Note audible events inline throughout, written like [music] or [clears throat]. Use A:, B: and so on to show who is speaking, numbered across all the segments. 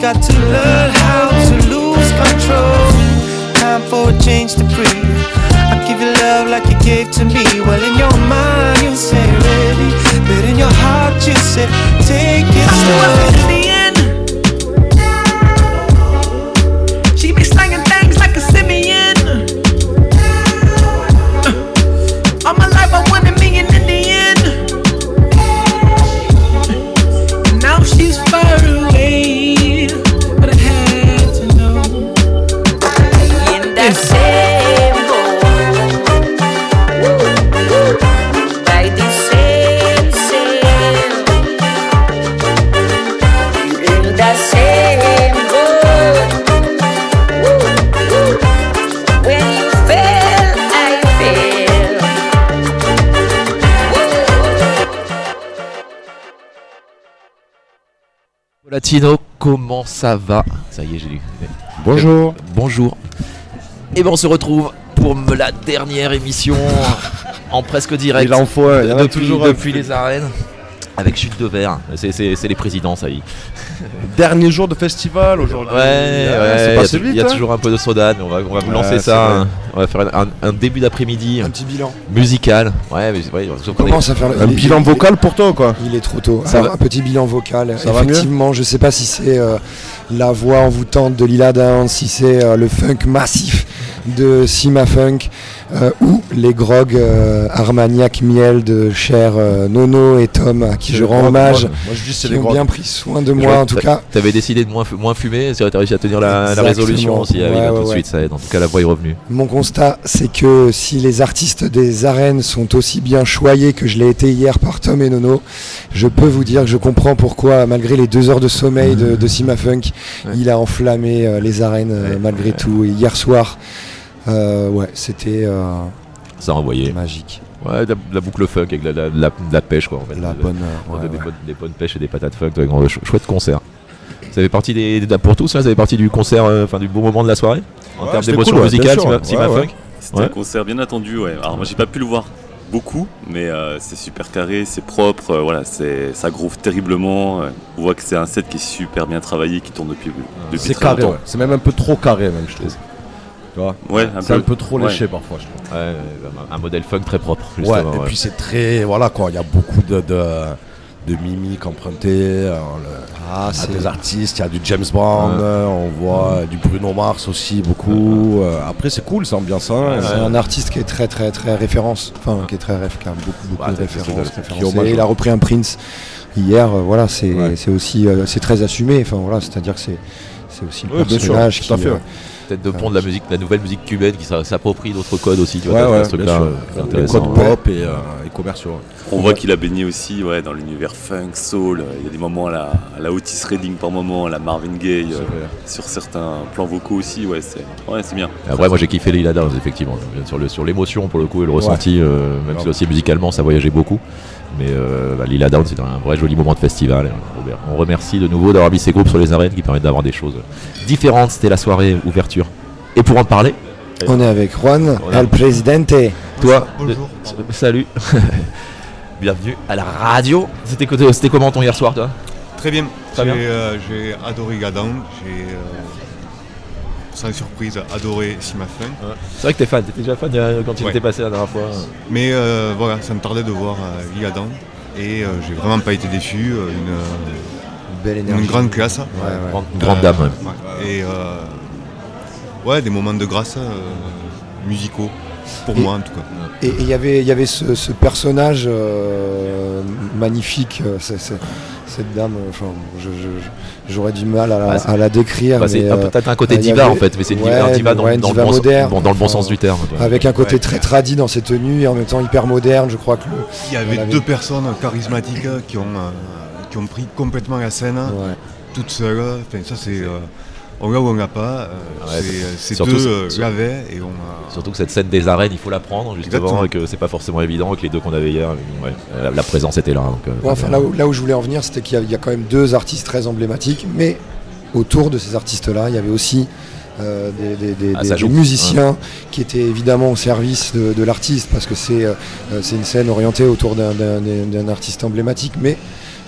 A: got to learn
B: Latino, comment ça va Ça y est, j'ai lu.
C: Bonjour.
B: Bonjour. Et ben on se retrouve pour la dernière émission en presque direct.
C: Il en faut il y en a
B: depuis,
C: toujours un.
B: depuis les arènes. Avec chute de verre. C'est les présidents, ça y est. [laughs]
C: Dernier jour de festival aujourd'hui.
B: Ouais,
C: Ah,
B: ouais,
C: c'est
B: il y a
C: hein.
B: toujours un peu de soda, mais on va, on va vous lancer ça. hein. On va faire un, un- un début d'après-midi
D: Un petit bilan.
B: musical. Ouais, mais ouais,
D: On commence à faire
C: Un
D: il-
C: bilan
D: il-
C: vocal pour toi quoi.
D: Il est trop tôt.
C: Ça
D: Alors,
C: va
D: un petit bilan vocal.
C: Ça va mieux
D: Effectivement, je sais pas si c'est euh, la voix envoûtante de Lila Downs, si c'est euh, le funk massif de Sima Funk euh, ou les grogs euh, Armagnac Miel de cher euh, Nono et Tom à qui je rends hommage.
C: moi, moi, je dis
D: Qui
C: les
D: ont bien pris soin de moi en tout cas.
B: T'avais décidé de moins, fu- moins fumer, tu as réussi à tenir la, résolution aussi. Ah oui,
D: Ouais, ouais,
B: tout de
D: ouais.
B: suite, ça aide. En tout cas, la voix est revenue.
D: Mon constat, c'est que si les artistes des arènes sont aussi bien choyés que je l'ai été hier par Tom et Nono, je peux vous dire que je comprends pourquoi, malgré les deux heures de sommeil de, de Sima Funk, il a enflammé euh, les arènes malgré tout. Et hier soir, ouais, c'était euh,
B: Ça a envoyé.
D: magique.
B: Ouais, de la, boucle funk avec de la, la- pêche, quoi. En fait.
D: La
B: De-
D: bonne, euh, ouais,
B: des,
D: ouais.
B: bonnes, des bonnes pêches et des patates funk. chou- chouette concert. Ça fait partie des, des- pour tous, là, ça fait partie du concert, euh, enfin du beau moment de la soirée? En
C: Ouais,
B: termes d'émotion
C: cool,
B: musicale. Funk?
E: C'était
B: Ouais.
E: un concert bien attendu, ouais. Alors moi j'ai pas pu le voir beaucoup, mais euh, c'est super carré, c'est propre, euh, voilà, c'est ça groove terriblement. euh, on voit que c'est un set qui est super bien travaillé, qui tourne depuis, depuis
C: C'est
E: très
C: carré,
E: longtemps.
C: ouais. c'est même un peu trop carré même je trouve. Tu vois
E: Ouais, un
C: C'est un
E: peu.
C: peu trop
E: ouais.
C: léché parfois je trouve.
B: Ouais, un- modèle funk très propre.
C: Ouais,
B: justement,
C: et
B: ouais.
C: puis c'est très voilà quoi, il y a beaucoup de, de, de mimiques empruntées euh, le-
D: Ah,
C: à
D: c'est
C: des artistes, il y a du James Bond,
B: Ouais.
C: euh, on voit du Bruno Mars aussi beaucoup. euh, après c'est cool, c'est ambiançant.
D: c'est
C: euh,
D: un artiste qui est très très très référence, enfin qui est très réf, qui a beaucoup beaucoup
B: Ouais,
D: de références.
C: qui
D: il a
C: ouais.
D: repris un Prince hier, euh, voilà, c'est
C: Ouais.
D: c'est aussi euh, c'est très assumé. Enfin voilà, c'est-à-dire que c'est c'est aussi le
C: Ouais,
D: personnage
C: tout à
D: qui,
C: fait,
B: Tête de pont de la musique, de la nouvelle musique cubaine qui s'a- s'approprie d'autres codes aussi. Tu vois,
C: Ouais, ouais,
B: ce
C: bien
B: truc-là,
C: sûr.
B: euh,
C: Les codes pop et, euh, et commerciaux.
E: On voit qu'il a baigné aussi ouais, dans l'univers funk, soul. Il y a des moments à la, à la Otis Redding par moment, à la Marvin Gaye, euh, sur certains plans vocaux aussi. Ouais, c'est ouais, c'est bien.
B: Et Après, moi j'ai kiffé Lila Downs, effectivement. Sur l'émotion pour le coup et le ressenti, euh, même si aussi musicalement ça voyageait beaucoup. Mais euh, bah, Lila Downs, c'est un vrai joli moment de festival. Et on- On remercie de nouveau d'avoir mis ces groupes sur les arènes qui permettent d'avoir des choses différentes. C'était la soirée ouverture. Et pour en parler,
D: On est avec Juan, El Presidente.
B: toi,
F: Bonjour.
B: euh, salut. [laughs] Bienvenue à la radio. C'était co- c'était comment ton hier soir, toi?
F: Très bien.
B: Très
F: J'ai
B: bien.
F: euh, j'ai adoré Gadan. J'ai, euh, sans surprise, adoré Sima Funk.
B: C'est vrai que t'es fan, t'étais déjà fan euh, quand il
F: Ouais.
B: était passé la dernière fois.
F: Mais euh, voilà, ça me tardait de voir euh, Gadan. Et euh, j'ai vraiment pas été déçu. euh, Une, euh,
D: Belle
F: une
D: énergie.
F: grande classe.
D: Ouais, ouais.
B: Grande, grande
F: Euh,
B: dame. ouais.
F: ouais. Et euh, ouais, des moments de grâce euh, musicaux. Pour
D: Et-
F: moi en tout cas.
D: Et il y avait, il y avait ce, ce personnage euh, magnifique, euh, cette dame, euh, enfin, j'aurais du mal à la,
B: Ah, c'est-
D: à la décrire.
B: Bah,
D: euh,
B: peut-être un côté diva
D: avait-
B: en fait, mais c'est une
D: ouais,
B: diva, un diva dans,
D: ouais, une
B: dans
D: diva
B: le bon,
D: moderne,
B: bon- dans le bon
D: enfin,
B: sens du terme.
D: avec un côté
F: Ouais.
D: très tradi dans ses tenues et en même temps hyper moderne. Je crois que le,
F: Il y avait
D: avait-
F: deux personnes charismatiques qui ont, euh, qui ont pris complètement la scène,
D: ouais.
F: toutes seules. Enfin, ça c'est. Euh, on l'a ou on l'a pas. euh,
B: Ouais,
F: c'est-
B: surtout-
F: deux euh, l'avaient et on a.
B: Surtout que cette scène des arènes, il faut la prendre justement
F: Exactement.
B: et que c'est pas forcément évident et que les deux qu'on avait hier, ouais, la, la présence était là. donc, euh,
D: Ouais, enfin, là, où, là où je voulais en venir, c'était qu'il y, a- il y a quand même deux artistes très emblématiques, mais autour de ces artistes-là, il y avait aussi euh, des, des- des-
B: Ah,
D: des- musiciens qui étaient évidemment au service de, de l'artiste, parce que c'est euh, euh, c'est une scène orientée autour d'un artiste emblématique, mais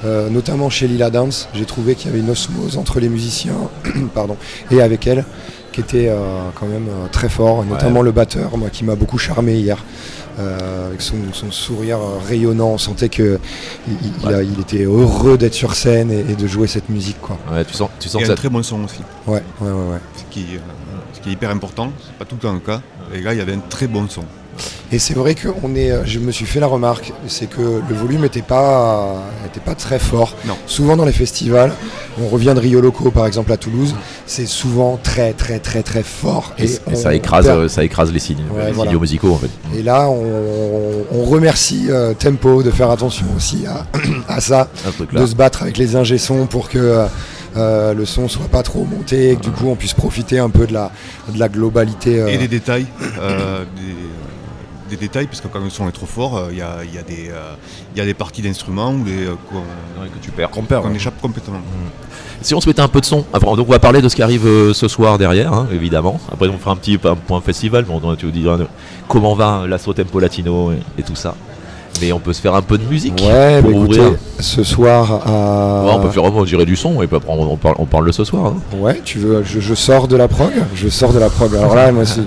D: euh, notamment chez Lila Dance, j'ai trouvé qu'il y avait une osmose entre les musiciens [clears throat] pardon, et avec elle qui était euh, quand même euh, très fort, notamment le batteur, moi qui m'a beaucoup charmé hier. Euh, avec son, son sourire rayonnant, on sentait que il, il- il a- il était heureux d'être sur scène et, et de jouer cette musique quoi.
B: ouais, tu sens, tu sens
F: Et
B: que
F: un très bon son aussi,
D: Ouais, ouais, ouais, ouais.
F: ce qui, ce qui est hyper important, c'est pas tout le temps le cas. Et là, il y avait un très bon son.
D: Et c'est vrai que on est, je me suis fait la remarque, c'est que le volume n'était pas, était pas très fort.
F: Non.
D: Souvent dans les festivals, on revient de Rio Loco par exemple à Toulouse, c'est souvent très très très très fort.
B: Et, ça, écrase,
D: perd-
B: ça écrase les signes,
D: Ouais,
B: les
D: voilà.
B: musicaux en fait.
D: Et là, on, on remercie euh, Tempo de faire attention aussi à, [clears throat] à ça, de se battre avec les ingé pour que euh, euh, le son soit pas trop monté et que du coup on puisse profiter un peu de la, de la globalité. euh,
F: Et des détails, euh, des, des détails, parce que quand le son est trop fort, euh, il y, a, il y a des, euh, il y a des parties d'instruments ou des, euh,
B: que tu perds.
C: Qu'on perd.
F: qu'on échappe complètement.
B: Si on se mettait un peu de son, avant, donc on va parler de ce qui arrive euh, ce soir derrière, hein, évidemment. Après on fera un petit un point festival, mais on, tu euh, comment va l'Astro Tempo Latino et, et tout ça. Mais on peut se faire un peu de musique
D: Ouais,
B: pour
D: bah,
B: ouvrir.
D: écoutez, ce soir à.
B: Ouais, on peut faire vraiment gérer du son et on, parle, on parle le ce soir. hein.
D: Ouais, tu veux, je, je sors de la prog, je sors de la prog. Alors là, moi, c'est.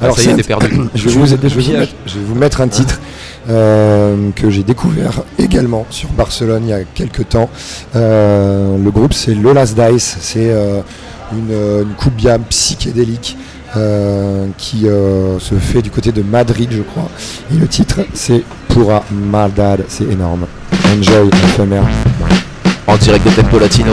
B: Ah,
D: Alors
B: ça y est,
D: c'est
B: t'es perdu. [coughs]
D: Je vais, vous, je, vais vous mettre, je vais vous mettre un titre euh, que j'ai découvert également sur Barcelone il y a quelques temps. Euh, le groupe c'est Lola's Dice, c'est euh, une, une coupe bien psychédélique qui se fait du côté de Madrid, je crois. Et le titre c'est Pura Maldad, c'est énorme. Enjoy, éphémère.
B: En direct de Tempo Latino.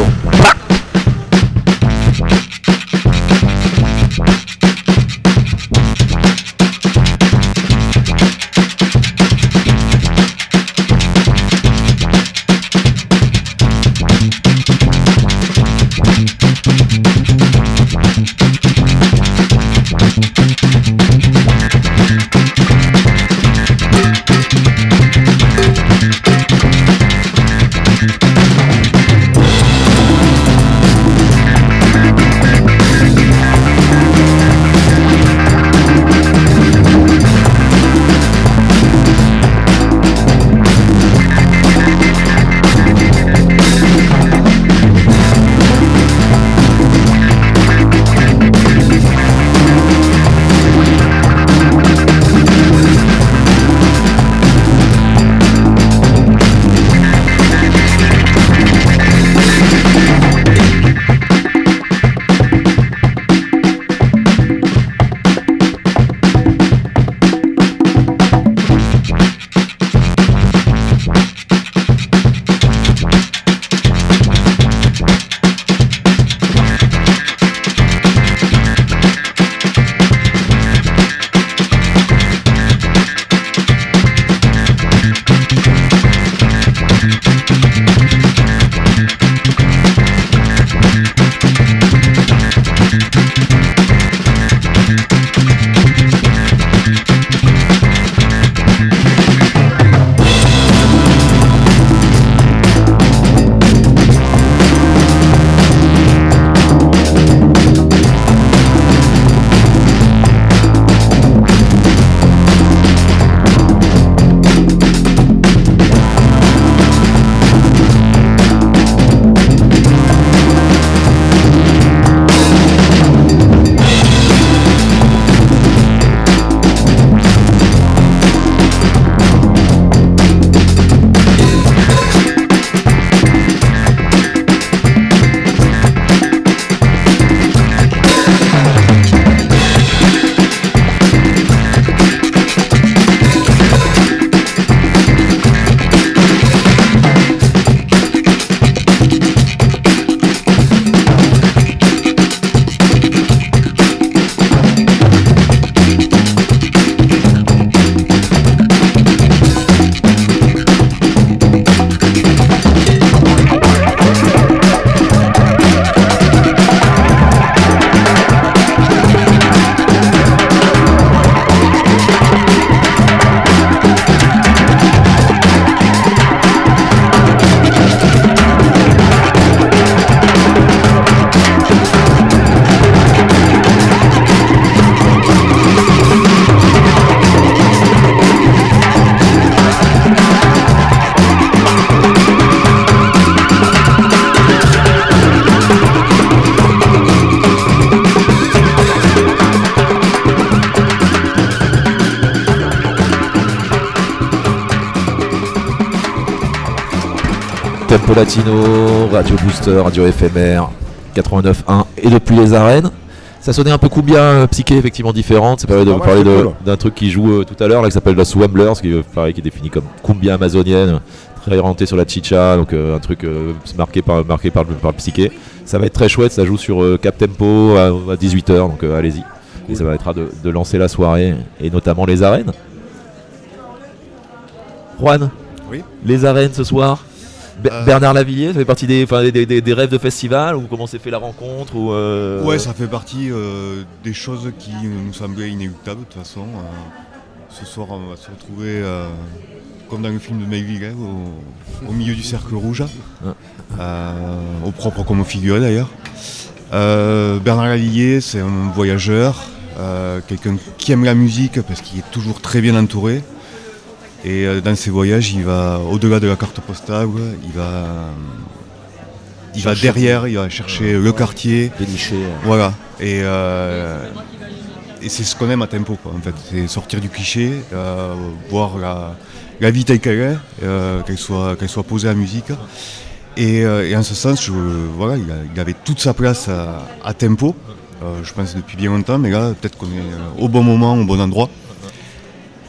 B: Latino, Radio Booster, Radio éphémère, 89.1 et depuis les arènes. Ça sonnait un peu combien euh, psyché, effectivement différente. C'est pas de
C: Ah ouais,
B: parler
C: cool.
B: d'un truc qui joue euh, tout à l'heure, là, qui s'appelle la Swamblers, qui, est, pareil, qui est défini comme cumbia amazonienne, très orienté sur la chicha, donc euh, un truc euh, marqué, par, marqué par, le- par le psyché. Ça va être très chouette, ça joue sur euh, Cap Tempo à, 18h, donc euh, allez-y. Et ça permettra de, de lancer la soirée, et notamment les arènes. Juan,
F: Oui.
B: les arènes ce soir
F: Euh,
B: Bernard Lavillier, ça fait partie des, enfin, des, des- des rêves de festival ou comment s'est fait la rencontre ou euh,
F: Ouais, ça fait partie euh, des choses qui nous semblaient inéluctables de toute façon. Ce soir, on va se retrouver comme dans le film de Mayville, hein, au, au milieu du cercle rouge, au propre comme au figuré d'ailleurs. Bernard Lavillier, c'est un voyageur, quelqu'un qui aime la musique parce qu'il est toujours très bien entouré. Et euh, dans ses voyages, il va au-delà de la carte postale, il va, il va derrière, il va chercher le quartier,
C: Déniché. euh,
F: voilà. Et, euh, et c'est ce qu'on aime à Tempo, quoi, en fait. C'est sortir du cliché, euh, voir la, la vie telle qu'elle est, qu'elle soit, qu'elle soit posée à musique. Et, et en ce sens, je- voilà, il, a- il avait toute sa place à, à Tempo. Je pense depuis bien longtemps, mais là, peut-être qu'on est au bon moment, au bon endroit.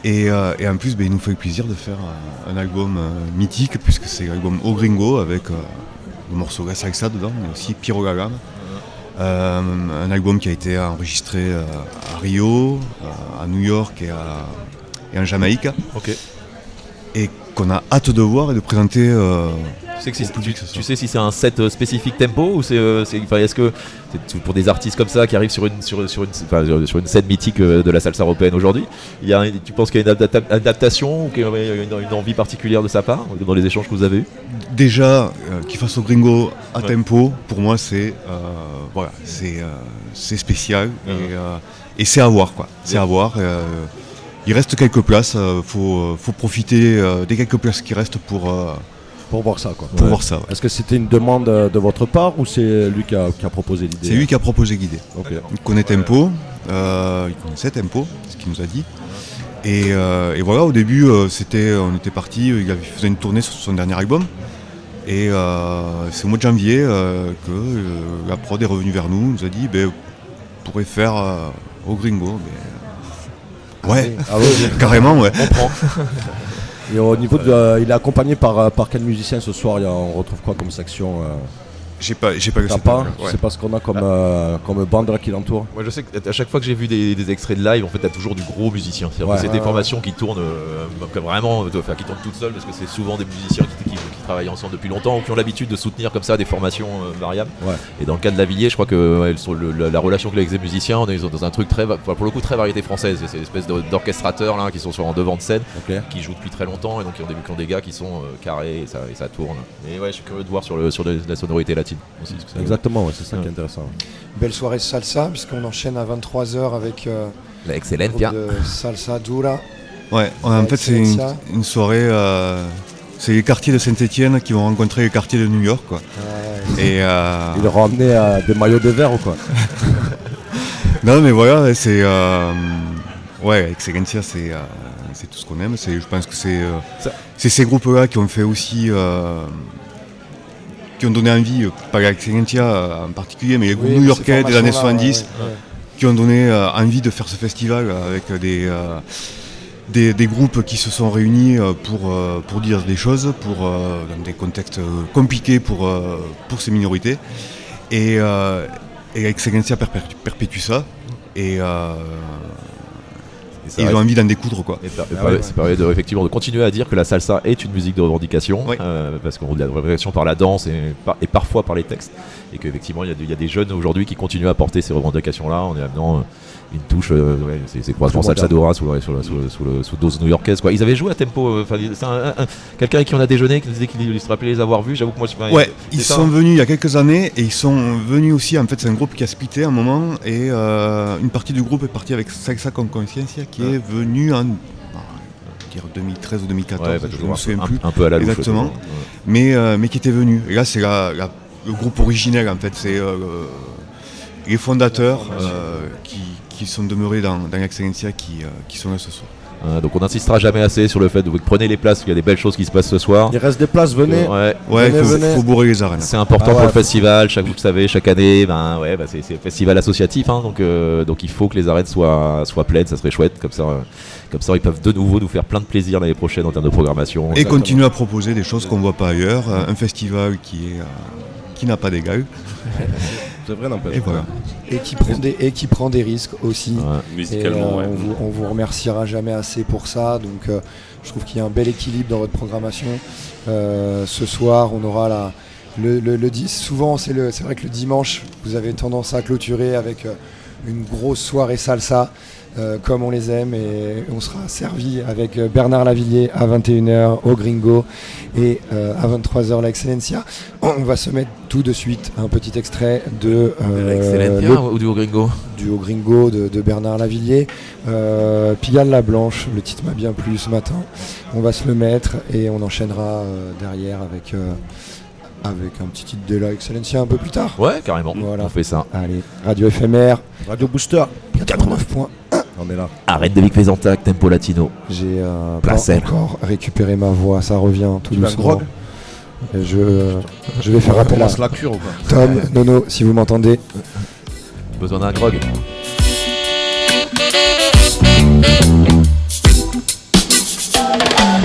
F: Et, euh, et en plus, ben, il nous fait le plaisir de faire un album euh, mythique, puisque c'est l'album Au Gringo, avec euh, le morceau La Salsa dedans, mais aussi Piro. Euh, un album qui a été enregistré à Rio, à New York et, à- et en Jamaïque, et qu'on a hâte de voir et de présenter. Euh,
B: Tu sais, que si- tu, tu sais c'est un set euh, spécifique tempo ou c'est, euh, enfin, est-ce que c'est pour des artistes comme ça qui arrivent sur une sur, sur une sur- une scène mythique euh, de la salsa européenne aujourd'hui, il y a, un- tu penses qu'il y a une adapta- adaptation ou qu'il y a une, une envie particulière de sa part dans les échanges que vous avez eus?
F: Déjà, euh, qu'il fasse au gringo à
B: Ouais.
F: tempo, pour moi, c'est euh, voilà, c'est euh, c'est spécial et, euh, et c'est à voir quoi. C'est à voir. euh, il reste quelques places, euh, faut, faut profiter euh, des quelques places qui restent pour, euh,
C: Pour voir ça, quoi.
F: pour voir ça. ouais.
C: Est-ce que c'était une demande euh, de votre part ou c'est lui qui a, qui a proposé l'idée
F: C'est lui qui a proposé.
C: Ok.
F: Il connaît Tempo, euh, il connaissait Tempo, c'est ce qu'il nous a dit. Et, euh, et voilà, au début, c'était, on était parti, il avait- faisait une tournée sur son dernier album. Et euh, c'est au mois de janvier que la prod est revenue vers nous, nous a dit, ben, on pourrait faire euh, au Gringo. mais- Ouais,
C: Ah oui, [laughs]
F: carrément, ouais. [laughs]
C: Et au niveau de, euh, il est accompagné par, euh, par quel musicien ce soir? On retrouve quoi comme section euh,
F: J'ai pas, j'ai pas
C: pas
F: ouais.
C: C'est pas ce qu'on a comme, euh, comme bande là qui l'entoure
B: Moi je sais qu'à chaque fois que j'ai vu des, des extraits de live, en fait, t'as toujours du gros musicien. Que c'est
C: Ouais,
B: des formations qui tournent euh, comme vraiment, euh, enfin, qui tournent toutes seules parce que c'est souvent des musiciens qui, qui- qui travaillent ensemble depuis longtemps ou qui ont l'habitude de soutenir comme ça des formations euh, variables.
C: Ouais.
B: Et dans le cas de Lavillier, je crois que ouais, sur le- la, la relation qu'il a avec les musiciens, on est dans un truc très, pour le coup, très variété française. C'est une espèce d'orchestrateurs là qui sont sur en devant de scène, qui jouent depuis très longtemps et donc qui ont des, qui ont des gars qui sont euh, carrés et ça, et ça tourne. Et ouais, je suis curieux de voir sur, le, sur le- la sonorité latine aussi. parce que ça-
C: Exactement, ouais, c'est ça qui est intéressant.
D: Belle soirée salsa, puisqu'on enchaîne à 23h avec euh, salsa dura.
F: Ouais, en fait, c'est une, soirée. euh, c'est les quartiers de Saint-Etienne qui vont rencontrer les quartiers de New York, quoi.
D: Ouais,
F: Et, euh,
C: Ils leur ont amené euh, des maillots de verre ou quoi [laughs]
F: Non, mais voilà, c'est. euh, ouais, Excellencia, c'est euh, c'est tout ce qu'on aime. C'est- Je pense que c'est euh, ces groupes-là qui ont fait aussi. euh, qui ont donné envie, euh, pas Excellencia euh, en particulier, mais les groupes
D: Oui,
F: new-yorkais des années
D: formations-là,
F: 70
D: ouais, ouais.
F: qui ont donné euh, envie de faire ce festival avec des, des, des groupes qui se sont réunis pour, pour dire des choses, pour, dans des contextes compliqués pour, pour ces minorités. Et, et Excellencia perpétue, ça. Et,
B: et ça
F: ils ont envie d'en découdre. Quoi.
B: Et ça,
D: Ah ouais.
B: ça permet de, effectivement de continuer à dire que la salsa est une musique de revendication,
F: Oui.
B: euh, parce qu'on de la revendication par la danse et, par- et parfois par les textes, et qu'effectivement il y, a des- il y a des jeunes aujourd'hui qui continuent à porter ces revendications-là en y amenant euh, une touche, euh, ouais, c'est quoi, je pense dora sous, le- sous, le- sous, le- sous, le- sous dose new-yorkaise quoi. Ils avaient joué à tempo, euh, un- un- un- quelqu'un avec qui on a déjeuné qui nous disait qu'il se rappelait les avoir vus. J'avoue que moi je
F: Ouais, ils sont
B: hein.
F: venus il y a quelques années et ils sont venus aussi. En fait, c'est un groupe qui a splitté un moment et euh, une partie du groupe est partie avec Salsa con Conciencia qui est venu en bah, je vais dire 2013 ou 2014.
B: Ouais, bah,
F: je
B: toujours
F: me
B: un,
F: souviens
B: peu,
F: plus.
B: un- un peu à la louche.
F: Exactement.
B: ouais.
F: mais, euh, mais qui était venu. Et là, c'est la- la- le groupe originel, en fait. C'est euh, les fondateurs euh, qui, qui sont demeurés dans, dans l'Excellencia qui, euh, qui sont là ce soir.
B: Euh, donc on n'insistera jamais assez sur le fait de vous prenez les places, il y a des belles choses qui se passent ce soir.
C: Il reste des places, venez.
B: Ouais.
F: Ouais,
C: Venez,
F: faut,
C: venez.
F: faut bourrer les arènes.
B: C'est important
C: Ah
B: pour le festival, chaque, vous le savez, chaque année, ben ouais, bah, c'est un festival associatif, hein, donc, euh, donc il faut que les arènes soient, soient pleines, ça serait chouette, comme ça, euh, comme ça ils peuvent de nouveau nous faire plein de plaisir l'année prochaine en termes de programmation.
F: Et continuer à proposer des choses qu'on voit pas ailleurs. Un festival qui est euh, qui n'a pas d'égal. [laughs]
C: C'est vrai, n'empêche.
F: Et voilà.
D: Et qui prend des, et qui prend des risques aussi.
B: Ouais.
D: Et,
E: Musicalement,
D: euh,
E: ouais.
D: on, vous, on vous remerciera jamais assez pour ça. Donc, euh, je trouve qu'il y a un bel équilibre dans votre programmation. Euh, ce soir, on aura la, le, le, le souvent, c'est le- c'est vrai que le dimanche, vous avez tendance à clôturer avec euh, une grosse soirée salsa, euh, comme on les aime, et on sera servi avec euh, Bernard Lavillier à 21h au Gringo et euh, à 23h la Excellencia. On va se mettre tout de suite un petit extrait de euh,
B: Excellent,
D: le
B: ou du Gringo
D: du Haut Gringo de, de Bernard Lavillier. Euh, Pigalle la Blanche, le titre m'a bien plu ce matin. On va se le mettre et on enchaînera euh, derrière avec, euh, avec un petit titre de la Excellencia un peu plus tard.
B: Ouais, carrément,
D: Voilà.
B: on fait ça.
D: Allez, radio éphémère,
C: Radio Booster,
D: 89 points.
C: On est là.
B: Arrête de Vic Fesantac, Tempo Latino.
D: J'ai euh, pas encore récupéré ma voix, ça revient tout
C: Tu
D: doucement.
C: grog
D: Et je, je vais faire
C: On
D: appel à
C: la cure ou quoi
D: Tom, Nono, si vous m'entendez.
B: Besoin d'un grog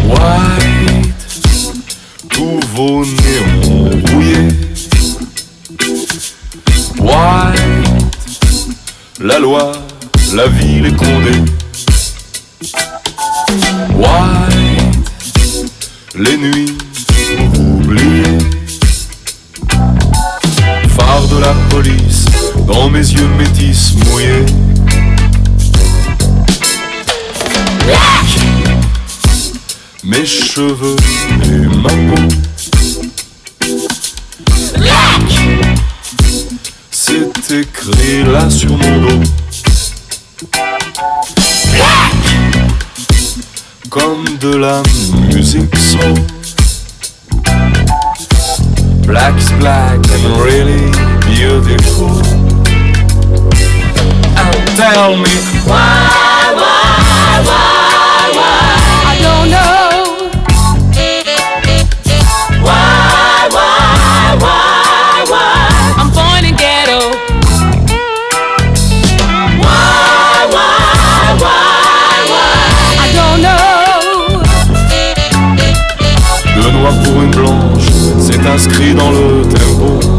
G: White, tous vos néons rouillés. White, la loi, la ville est condée. White, les nuits oubliées. Phare de la police, dans mes yeux métis mouillés. mes cheveux et ma peau. C'est écrit là sur mon dos. Comme de la musique soul. Black is black and really beautiful. And tell me why, pour une blanche, c'est inscrit dans le tempo.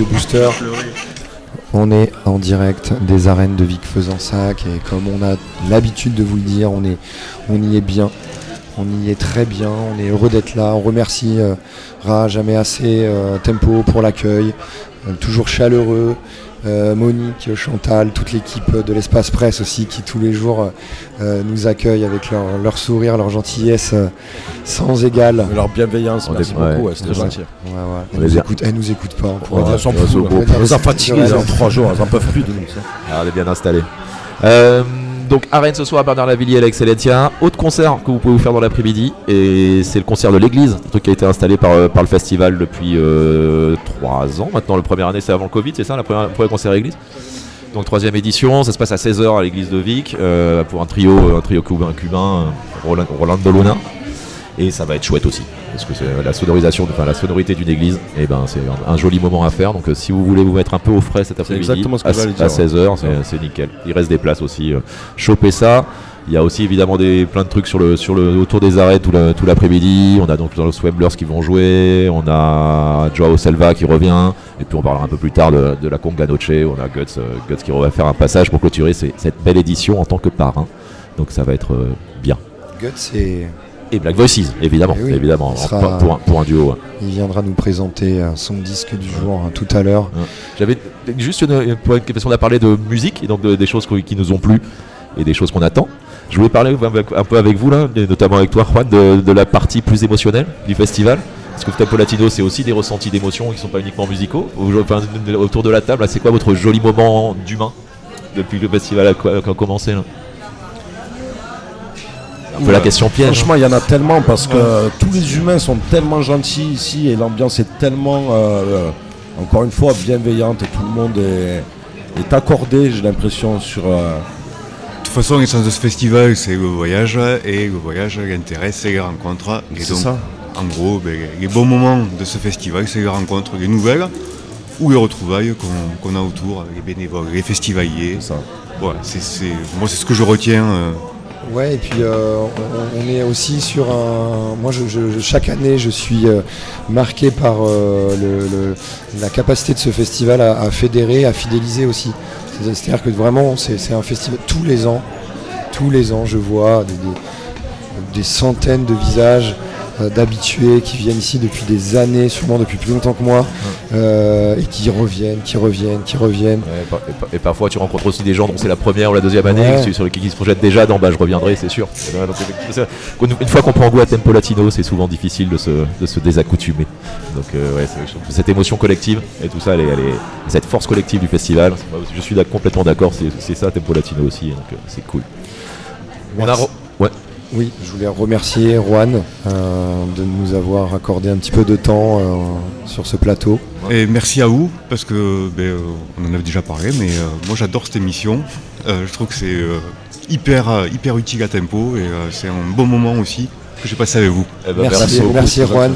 D: Booster. On est en direct des arènes de Vic Fezensac et comme on a l'habitude de vous le dire, on, est, on y est bien. On y est très bien, on est heureux d'être là. On remercie euh, Ra, jamais assez, euh, Tempo pour l'accueil, euh, toujours chaleureux. Euh, Monique, Chantal, toute l'équipe de l'espace presse aussi qui tous les jours euh, nous accueille avec leur, leur sourire, leur gentillesse euh, sans égal.
C: Leur bienveillance,
B: On
C: merci beaucoup, ouais, c'était gentil.
D: Ouais, Elle, nous
B: bien.
D: écoute, elle nous écoute pas. On pourrait
C: Ouais,
D: dire-
C: elles sont fatiguées, elles ont trois jours, elles en peuvent plus de nous. ça.
B: Ah, on est bien installé. Euh, donc Arène ce soir à Bernard Lavillier à l'Excellentia. Autre concert que vous pouvez vous faire dans l'après-midi. Et c'est le concert de l'église, un truc qui a été installé par, euh, le festival depuis 3 ans. Maintenant, la première année c'est avant le Covid, c'est ça, le premier concert à l'église? Donc troisième édition, ça se passe à 16h à l'église de Vic euh, pour un trio, un trio cubain, cubain euh, Roland- Rolando Luna. Et ça va être chouette aussi, parce que c'est la sonorisation, enfin la sonorité d'une église, et ben c'est un, un joli moment à faire. Donc euh, si vous voulez vous mettre un peu au frais cet après-midi,
C: exactement ce que
B: à, à
C: dire, ouais.
B: 16h, c'est c'est nickel. Il reste des places aussi. euh, chopez ça. Il y a aussi évidemment des, plein de trucs sur le, sur le, autour des arrêts tout l'après-midi. On a donc dans le Swamblers qui vont jouer. On a Joao Selva qui revient. Et puis on parlera un peu plus tard de, de la Conga Noche. On a Guts, euh, Guts qui va faire un passage pour clôturer ces- cette belle édition en tant que parrain. Donc ça va être euh, bien.
D: Guts et
B: Et Black Voices, évidemment.
D: Eh oui,
B: évidemment
D: sera-
B: pour, un, pour un duo. ouais.
D: il viendra nous présenter euh, son disque du jour hein, tout à l'heure.
B: J'avais juste une, une- parce qu'on a parlé de musique et donc de- des choses qui, nous ont plu et des choses qu'on attend. Je voulais parler un peu avec vous là, notamment avec toi Juan, de, de la partie plus émotionnelle du festival. Parce que Tempo Latino, c'est aussi des ressentis d'émotion qui ne sont pas uniquement musicaux. Enfin, autour de la table, c'est quoi votre joli moment d'humain depuis que le festival a, co- a commencé là? Un peu la question piège. hein.
C: Franchement, il y en a tellement parce que tous les humains sont tellement gentils ici et l'ambiance est tellement, euh, euh, encore une fois, bienveillante et tout le monde est, est accordé, j'ai l'impression, sur. euh,
F: De toute façon, l'essence de ce festival, c'est le voyage, et le voyage, l'intérêt, c'est les rencontres. Et
C: C'est
F: donc,
C: ça.
F: En gros, ben, les bons moments de ce festival, c'est les rencontres, les nouvelles ou les retrouvailles qu'on a autour, les bénévoles, les festivaliers.
C: ça.
F: Voilà, c'est c'est- moi, c'est ce que je retiens. euh,
D: Ouais, et puis euh, on, est aussi sur un. Moi, je, je- chaque année, je suis euh, marqué par euh, le- la capacité de ce festival à, fédérer, à fidéliser aussi. C'est- C'est-à-dire que vraiment, c'est un festival tous les ans. Tous les ans, je vois des, centaines de visages d'habitués qui viennent ici depuis des années, sûrement depuis plus longtemps que moi, euh, et qui reviennent, qui reviennent, qui reviennent.
B: Ouais, par- et, par- et parfois tu rencontres aussi des gens dont c'est la première ou la deuxième année
D: Ouais.
B: qui- sur lesquels ils se projettent déjà dans bah je reviendrai c'est sûr. Une, fois qu'on prend goût à Tempo Latino c'est souvent difficile de se, de se désaccoutumer. Donc euh, ouais, cette émotion collective et tout ça, elle est- elle est- cette force collective du festival, je suis complètement d'accord, c'est ça Tempo Latino aussi, donc euh, c'est cool. On a.
D: Oui, je voulais remercier Juan euh, de nous avoir accordé un petit peu de temps euh, sur ce plateau.
F: Et merci à vous, parce que ben, euh, on en avait déjà parlé, mais euh, moi j'adore cette émission. Euh, je trouve que c'est euh, hyper, hyper utile à tempo et euh, c'est un bon moment aussi que j'ai passé avec vous.
B: Eh ben,
D: Merci,
B: beaucoup.
D: merci Juan.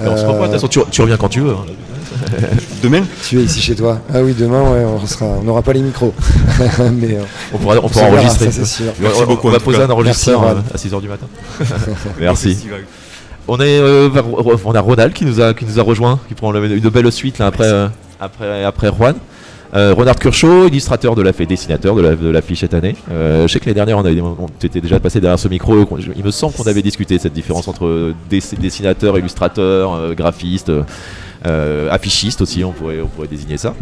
B: On se revoit, tu reviens quand tu veux. hein. [laughs]
F: Demain
D: Tu es ici chez toi. Ah oui, demain, ouais, on sera, on n'aura pas les micros. [laughs] Mais euh,
B: On pourra, on pourra
D: verra,
B: enregistrer.
D: ça, sûr.
B: On-
F: Merci
B: on,
F: beaucoup,
B: on va poser
F: cas.
B: un enregistreur
D: Merci,
B: à 6h du matin. [laughs] Merci.
F: festival.
B: On, est, euh, on a Ronald qui nous a, qui nous a rejoint, qui prend une belle suite là, après, euh, après, après Juan. Euh, Renard Curchot, illustrateur de la fait dessinateur de la- de l'affiche cette année. Euh, je sais que l'année dernière, on, avait, on était déjà passé derrière ce micro. Il me semble qu'on avait discuté cette différence entre dess- dessinateur, illustrateur, graphiste, affichiste aussi, on pourrait, on pourrait désigner ça.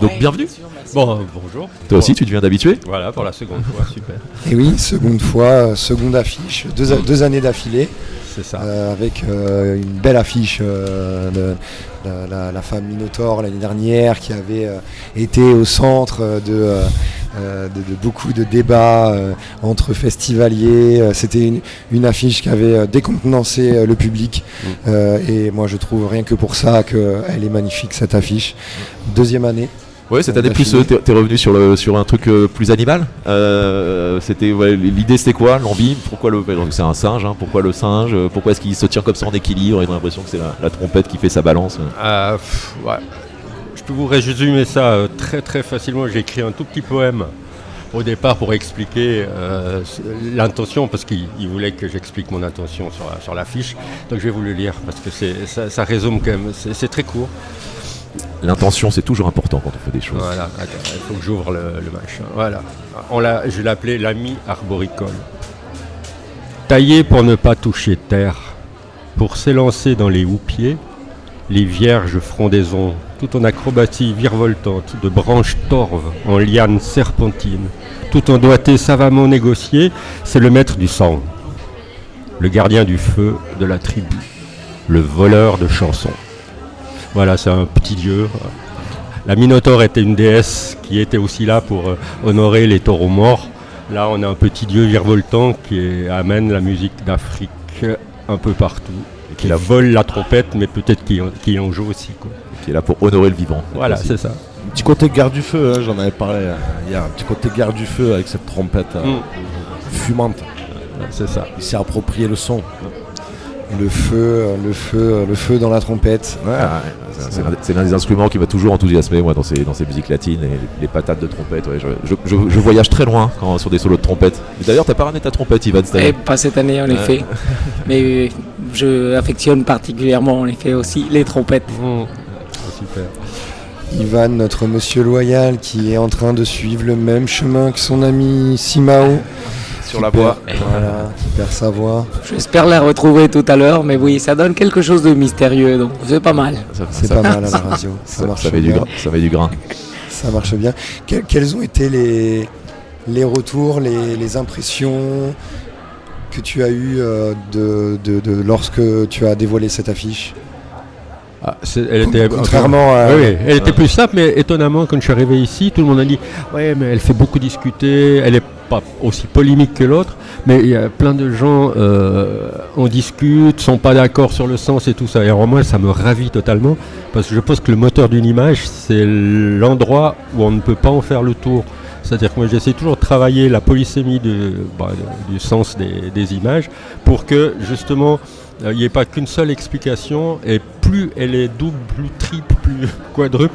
B: Donc bienvenue.
H: Bon, euh, bonjour.
B: Toi aussi, tu deviens d'habitué
H: Voilà, pour la seconde fois, super.
D: Et oui, seconde fois, euh, seconde affiche, deux, a- deux années d'affilée.
H: C'est ça.
D: euh, avec euh, une belle affiche euh, de la, la- la femme Minotaur l'année dernière qui avait euh, été au centre euh, de, euh, de, de beaucoup de débats euh, entre festivaliers. Euh, C'était une, une affiche qui avait décontenancé euh, le public. Euh, et moi je trouve rien que pour ça qu'elle est magnifique cette affiche. Deuxième année.
B: Ouais, cette année plus t'es t'es revenu sur le sur un truc plus animal. Euh, c'était ouais, l'idée c'était quoi? L'envie? Pourquoi le c'est un singe hein, Pourquoi le singe? Pourquoi est-ce qu'il se tient comme ça en équilibre? Et on a l'impression que c'est la, la trompette qui fait sa balance
H: Euh, pff, ouais. Je peux vous résumer ça euh, très très facilement. J'ai écrit un tout petit poème au départ pour expliquer euh, l'intention, parce qu'il il voulait que j'explique mon intention sur, la- sur l'affiche. Donc je vais vous le lire parce que ça, ça résume quand même. C'est, très court.
B: L'intention c'est toujours important quand on fait des choses.
H: Voilà, attends, il faut que j'ouvre le, le machin. Voilà. On je l'appelais l'ami arboricole. Taillé pour ne pas toucher terre, pour s'élancer dans les houppiers, les vierges frondaisons, tout en acrobatie virevoltante de branches torves en lianes serpentines, tout en doigté savamment négocié, c'est le maître du sang, le gardien du feu de la tribu, le voleur de chansons. Voilà, c'est un petit dieu. La Minotaure était une déesse qui était aussi là pour euh, honorer les taureaux morts. Là, on a un petit dieu virevoltant qui amène la musique d'Afrique un peu partout. Qui la vole la trompette, mais peut-être qui, en- qui en joue aussi. Quoi.
B: Qui est là pour honorer le vivant.
H: Voilà, c'est ça.
C: Un petit côté guerre du feu, hein, j'en avais parlé euh, hier. Un petit côté guerre du feu avec cette trompette euh,
H: Mm.
C: fumante.
H: C'est ça.
C: Il s'est approprié le son.
D: Le feu, euh, le feu, euh, le feu dans la trompette.
B: Ouais, c'est- l'un des- instruments qui m'a toujours enthousiasmé moi dans ces, dans ces musiques latines et les, les patates de trompette. ouais, je, je- je- je voyage très loin quand, sur des solos de trompette. Et D'ailleurs, t'as pas ramené ta trompette, Ivan, cette
I: Et
B: année
I: pas cette année en
B: Ouais.
I: effet. [laughs] Mais euh, je affectionne particulièrement en effet aussi les trompettes.
H: super.
D: Ivan, notre monsieur loyal, qui est en train de suivre le même chemin que son ami Simao.
B: Sur la voie.
D: Voilà, qui perd sa voix.
I: J'espère la retrouver tout à l'heure, mais oui, ça donne quelque chose de mystérieux, donc c'est pas mal.
D: C'est pas mal à la radio. Ça,
B: Ça-
D: marche
B: ça du
D: bien.
B: gra- ça met du grain.
D: Ça marche bien. Que- quels ont été les, les retours, les, les impressions que tu as eues euh, de, de- de- lorsque tu as dévoilé cette affiche?
H: Ah, elle était,
D: Contrairement à-
H: Oui, oui, elle était plus simple, mais étonnamment, quand je suis arrivé ici, tout le monde a dit Ouais, mais elle fait beaucoup discuter, elle n'est pas aussi polémique que l'autre, mais il y a plein de gens, euh, on discute, sont pas d'accord sur le sens et tout ça. Et alors, moi, ça me ravit totalement, parce que je pense que le moteur d'une image, c'est l'endroit où on ne peut pas en faire le tour. C'est-à-dire que moi j'essaie toujours de travailler la polysémie de- bah, du sens des, des images pour que justement euh, il n'y ait pas qu'une seule explication et plus elle est double, plus triple, plus quadruple,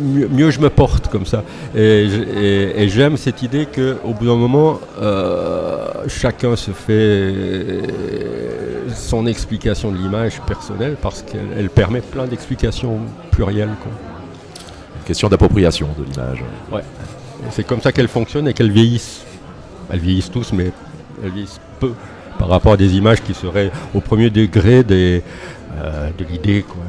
H: mieux, mieux je me porte comme ça. Et, j- et- et j'aime cette idée qu'au bout d'un moment, euh, chacun se fait son explication de l'image personnelle parce qu'elle elle permet plein d'explications plurielles. quoi.
B: Question d'appropriation de l'image.
H: Ouais. C'est comme ça qu'elles fonctionnent et qu'elles vieillissent. Elles vieillissent tous, mais elles vieillissent peu par rapport à des images qui seraient au premier degré des, euh, de l'idée. quoi.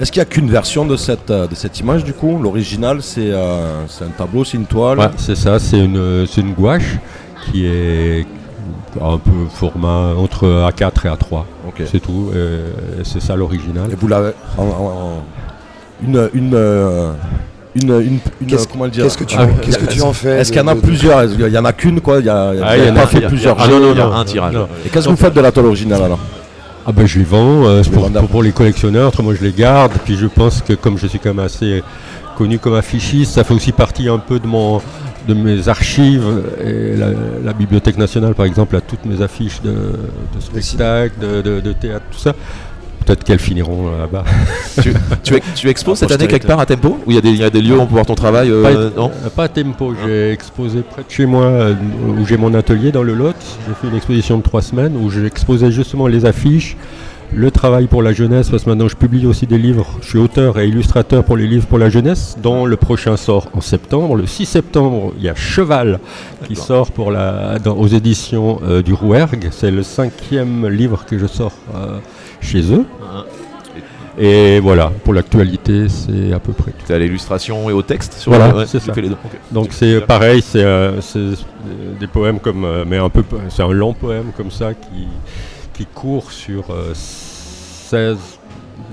C: Est-ce qu'il n'y a qu'une version de cette, euh, de cette image du coup? L'original, c'est euh, c'est un tableau, c'est une toile?
H: Ouais, c'est ça, c'est une, c'est une gouache qui est un peu format entre A4 et A3.
C: Ok.
H: C'est tout, et c'est ça l'original.
C: Et vous l'avez en, en- en- une une euh, une, une, une-
D: Qu'est-ce-
C: comment le dire?
D: qu'est-ce que tu
C: Ah,
D: en- qu'est-ce que tu en fais
C: Est-ce qu'il y en a
D: de-
C: plusieurs? Qu'il y en a qu'une quoi? Il y a, il y a-
H: Ah, il y en
C: pas
H: a-
C: fait
H: il a-
C: plusieurs
H: ah, non, non, non,
B: un tirage.
H: non.
C: Et qu'est-ce que vous faites de la toile originale alors?
H: Ah ben je les vends, euh, pour, pour- pour les collectionneurs, moi je les garde, puis je pense que comme je suis quand même assez connu comme affichiste, ça fait aussi partie un peu de mon de mes archives. Et la, la Bibliothèque nationale par exemple a toutes mes affiches de, de spectacles, de, de- de théâtre, tout ça. Peut-être qu'elles finiront euh, là-bas.
B: tu, tu, ex- tu exposes cette année quelque part à Tempo Où il y, a des- il y a des lieux où on peut voir ton travail euh,
H: pas,
B: Non
H: euh, pas à Tempo, j'ai exposé près de chez moi, où j'ai mon atelier dans le Lot. J'ai fait une exposition de trois semaines où j'exposais justement les affiches, le travail pour la jeunesse, parce que maintenant je publie aussi des livres. Je suis auteur et illustrateur pour les livres pour la jeunesse, dont le prochain sort en septembre. Le 6 septembre, il y a Cheval qui sort pour la, dans- aux éditions euh, du Rouergue. C'est le cinquième livre que je sors euh, chez eux. Et voilà, pour l'actualité, c'est à peu près.
B: Tu à l'illustration et au texte sur
H: Voilà,
B: ouais,
H: c'est ça.
B: les deux.
H: Donc c'est pareil, c'est euh, c'est, des poèmes comme, euh, mais un peu, c'est un long poème comme ça qui, qui court sur euh, 16,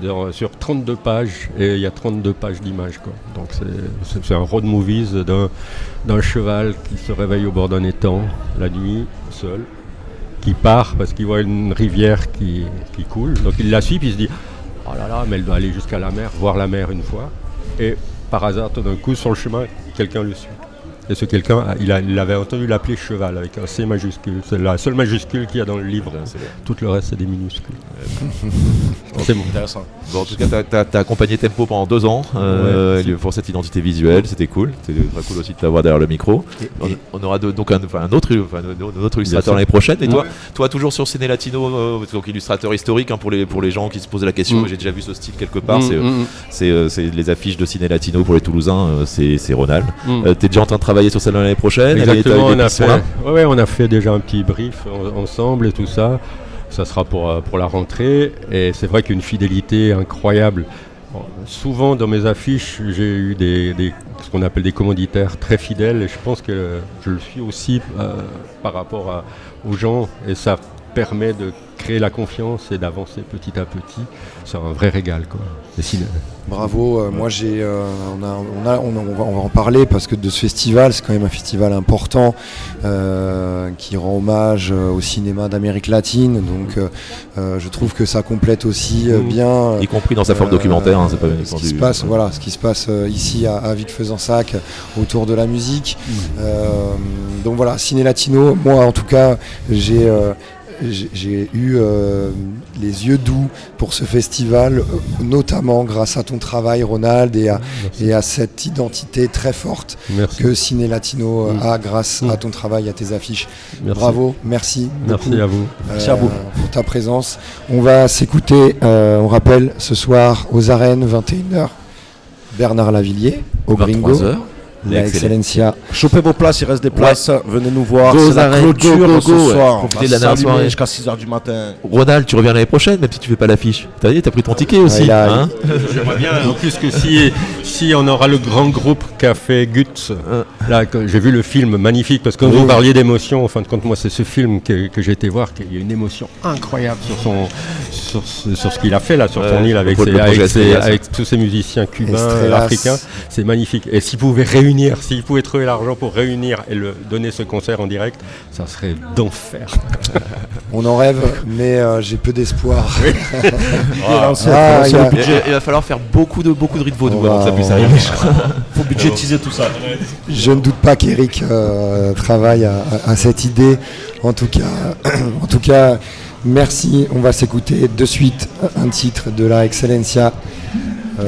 H: sur- sur 32 pages et il y a 32 pages d'images quoi. Donc c'est- c'est c'est un road movies d'un cheval qui se réveille au bord d'un étang la nuit seul, qui part parce qu'il voit une rivière qui, coule. Donc il la suit puis il se dit oh là là mais elle doit aller jusqu'à la mer, voir la mer une fois. Et par hasard, tout d'un coup, sur le chemin, quelqu'un le suit. Et ce quelqu'un, il, a- il avait entendu l'appeler cheval avec un C majuscule. C'est la seule majuscule qu'il y a dans le livre. Tout le reste, c'est des minuscules. c'est bon.
C: Intéressant.
B: Bon, en tout cas, t'as- t'as t'as accompagné Tempo pendant deux ans euh, pour cette identité visuelle, c'était cool. C'était très cool aussi de t'avoir derrière le micro. on, on aura de- donc un, enfin, un autre, enfin, un autre- un autre illustrateur l'année prochaine. Et toi,
H: Ouais.
B: toi, toujours sur Ciné Latino, euh, donc illustrateur historique hein, pour, les, pour les gens qui se posent la question.
H: Mm.
B: J'ai déjà vu ce style quelque part.
H: Mm,
B: c'est, les affiches de Ciné Latino pour les Toulousains, euh, c'est, c'est Ronald. T'es déjà en train de travailler sur celle de l'année prochaine
H: Exactement, on a, fait, ouais, ouais, on a fait déjà un petit brief en- ensemble et tout ça. Ça sera pour, euh, pour la rentrée. Et c'est vrai qu'une fidélité incroyable. Bon, souvent dans mes affiches, j'ai eu des, des- ce qu'on appelle des commanditaires très fidèles. Et je pense que je le suis aussi euh, par rapport à- aux gens. Et ça permet de créer la confiance et d'avancer petit à petit. C'est un vrai régal. Quoi.
D: Bravo, euh, moi j'ai, euh, on, a, on, a- on, a- on va, on va en parler parce que de ce festival, c'est quand même un festival important euh, qui rend hommage au cinéma d'Amérique latine. Donc je trouve que ça complète aussi
B: Mhm.
D: bien,
B: Y compris dans sa forme documentaire, hein, c'est pas bien
D: ce qui se passe, voilà, ce qui se passe ici à, à Villefeusansac autour de la musique. Euh, donc voilà, ciné latino. Moi en tout cas, j'ai j'ai eu euh, les yeux doux pour ce festival, euh, notamment grâce à ton travail, Ronald, et à, et à cette identité très forte
H: Merci.
D: que Ciné Latino euh,
H: Mm.
D: a grâce
H: Mm.
D: à ton travail, à tes affiches.
H: Merci.
D: Bravo, merci.
H: Merci
D: beaucoup,
H: à vous.
C: Merci à vous.
D: Pour ta présence. On va s'écouter, euh, on rappelle, ce soir aux arènes, 21h, Bernard Lavillier, au
B: 23
D: Gringo.
B: heures.
D: La. Excellencia.
C: Chopez vos places, il reste des places. Venez nous voir.
B: Go
C: C'est la clôture
B: go, go,
C: ce
B: go, ouais.
C: soir.
B: Profitez
C: On
B: de la soirée.
C: jusqu'à 6h du matin.
B: Ronald, tu reviens l'année prochaine, même si tu fais pas l'affiche. T'as dit, t'as pris ton ticket aussi.
D: il a-
B: hein
H: J'aimerais bien, en plus que si, si on aura le grand groupe qu'a fait Guts, là, que j'ai vu le film magnifique, parce que quand
D: Oui.
H: vous parliez d'émotion, en fin de compte, moi, c'est ce film que, que j'ai été voir, qu'il y a une émotion incroyable sur, son, sur, ce, sur ce qu'il a fait là, sur son
B: Ouais,
H: île, avec,
B: le
H: ses- avec, ses- avec tous ces musiciens cubains, africains, c'est magnifique. Et s'il pouvait réunir, s'il pouvait trouver l'argent pour réunir et le, donner ce concert en direct, ça serait d'enfer. [laughs]
D: On en rêve, mais euh, j'ai peu d'espoir. [laughs]
C: Ah,
D: Ah, il a-
B: va falloir faire beaucoup de beaucoup de
D: va-
B: avant que ça puisse arriver. [laughs]
C: faut budgétiser tout ça.
D: Je ne doute pas qu'Eric euh, travaille à, à- à cette idée. En tout cas, [clears throat] en tout cas, merci. On va s'écouter de suite un titre de la Excellencia.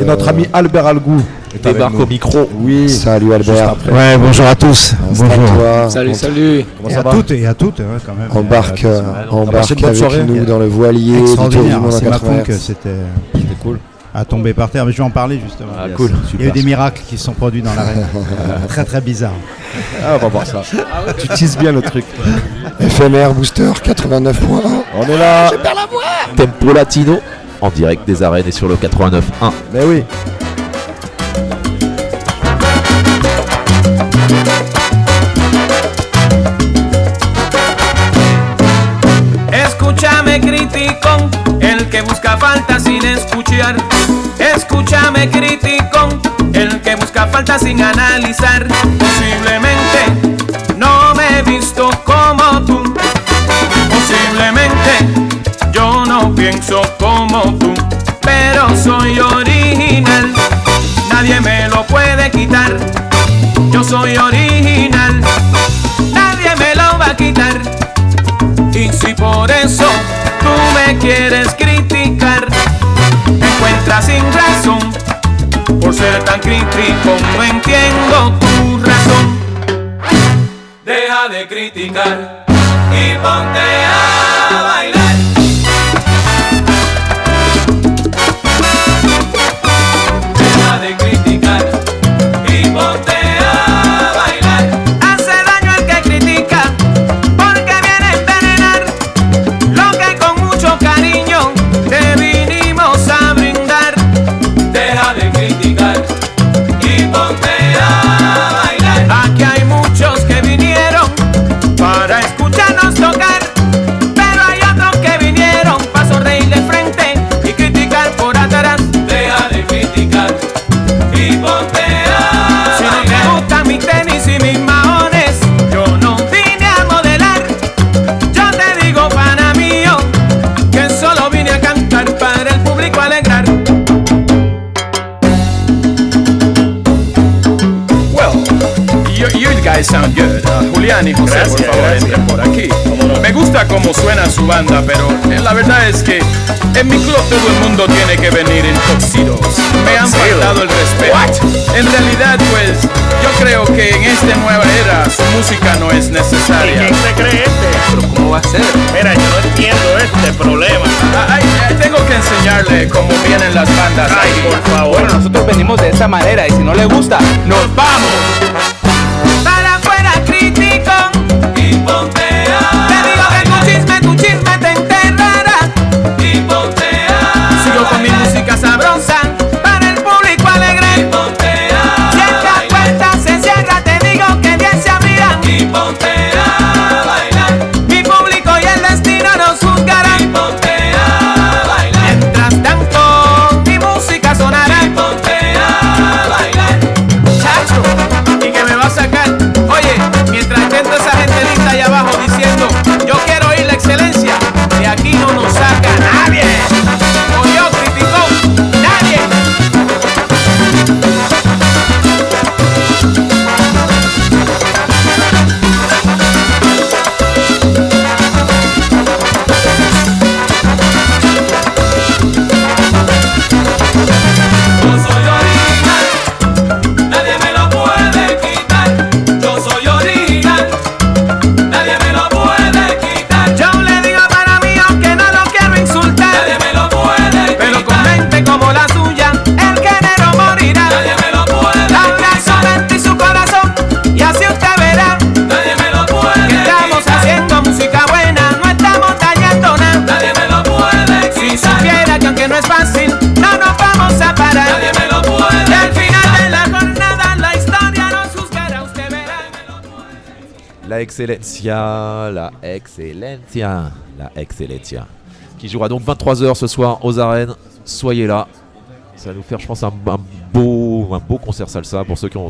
C: Et notre ami Albert Algou
B: Débarque au micro.
C: Oui.
D: Salut Albert.
J: Ouais, bonjour à tous. Bonjour.
D: Installe-toi.
K: Salut, salut.
C: Comment
J: Et
C: ça
J: à
C: va
J: toutes et à toutes, hein, quand même.
D: Embarque,
J: Euh,
D: embarque avec
C: soirée
D: nous dans le voilier du tour du
J: extraordinaire.
D: monde à
J: C'est ma
D: 80
J: punk, c'était
C: C'était cool.
J: à tomber par terre, mais je vais en parler justement.
B: Ah, cool.
J: Il y a eu des miracles qui se sont produits dans l'arène. [laughs] très très bizarre.
C: Ah, on va voir ça. tu teases bien le truc.
D: FMR Booster 89.1.
C: On est là.
B: Tempo Latino en direct des arènes et sur le 89.1.
C: Mais oui.
L: Criticón, el que busca falta sin escuchar. Escúchame criticón, el que busca falta sin analizar. Posiblemente no me he visto como tú. Posiblemente yo no pienso como tú. Pero soy original, nadie me lo puede quitar. Yo soy original, quieres criticar, me encuentras sin razón. Por ser tan crítico no entiendo tu razón. Deja de criticar y ponte a
M: Dani José, por favor, entren por aquí. Me gusta cómo suena su banda, pero eh, la verdad es que en mi club todo el mundo tiene que venir en tuxedos. Me han faltado el respeto. En realidad, pues, yo creo que en esta nueva era su música no es necesaria.
N: ¿Quién se cree este?
M: Pero ¿cómo va a ser?
N: Mira, yo no entiendo este problema.
M: Ay, ay, tengo que enseñarle cómo vienen las bandas.
N: Ay,
M: aquí.
N: por favor.
L: Bueno, nosotros venimos de esa manera y si no le gusta, nos vamos.
B: Excellencia, la Excellencia, la Excellencia. Qui jouera donc 23h ce soir aux arènes. Soyez là. Ça va nous faire, je pense, un, beau, un beau concert salsa pour ceux qui ont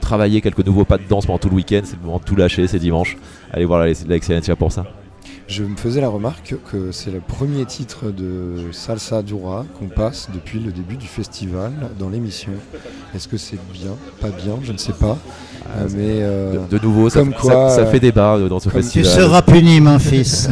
B: travaillé quelques nouveaux pas de danse pendant tout le week-end. C'est le moment de tout lâcher, c'est dimanche. Allez voir la, la Excellencia pour ça.
D: Je me faisais la remarque que c'est le premier titre de Salsa Dura qu'on passe depuis le début du festival dans l'émission. Est-ce que c'est bien Pas bien Je ne sais pas. Euh, mais euh,
B: De, de nouveau, ça,
D: comme
B: ça-
D: quoi,
B: ça fait débat euh, dans ce festival.
J: Tu seras puni, mon fils.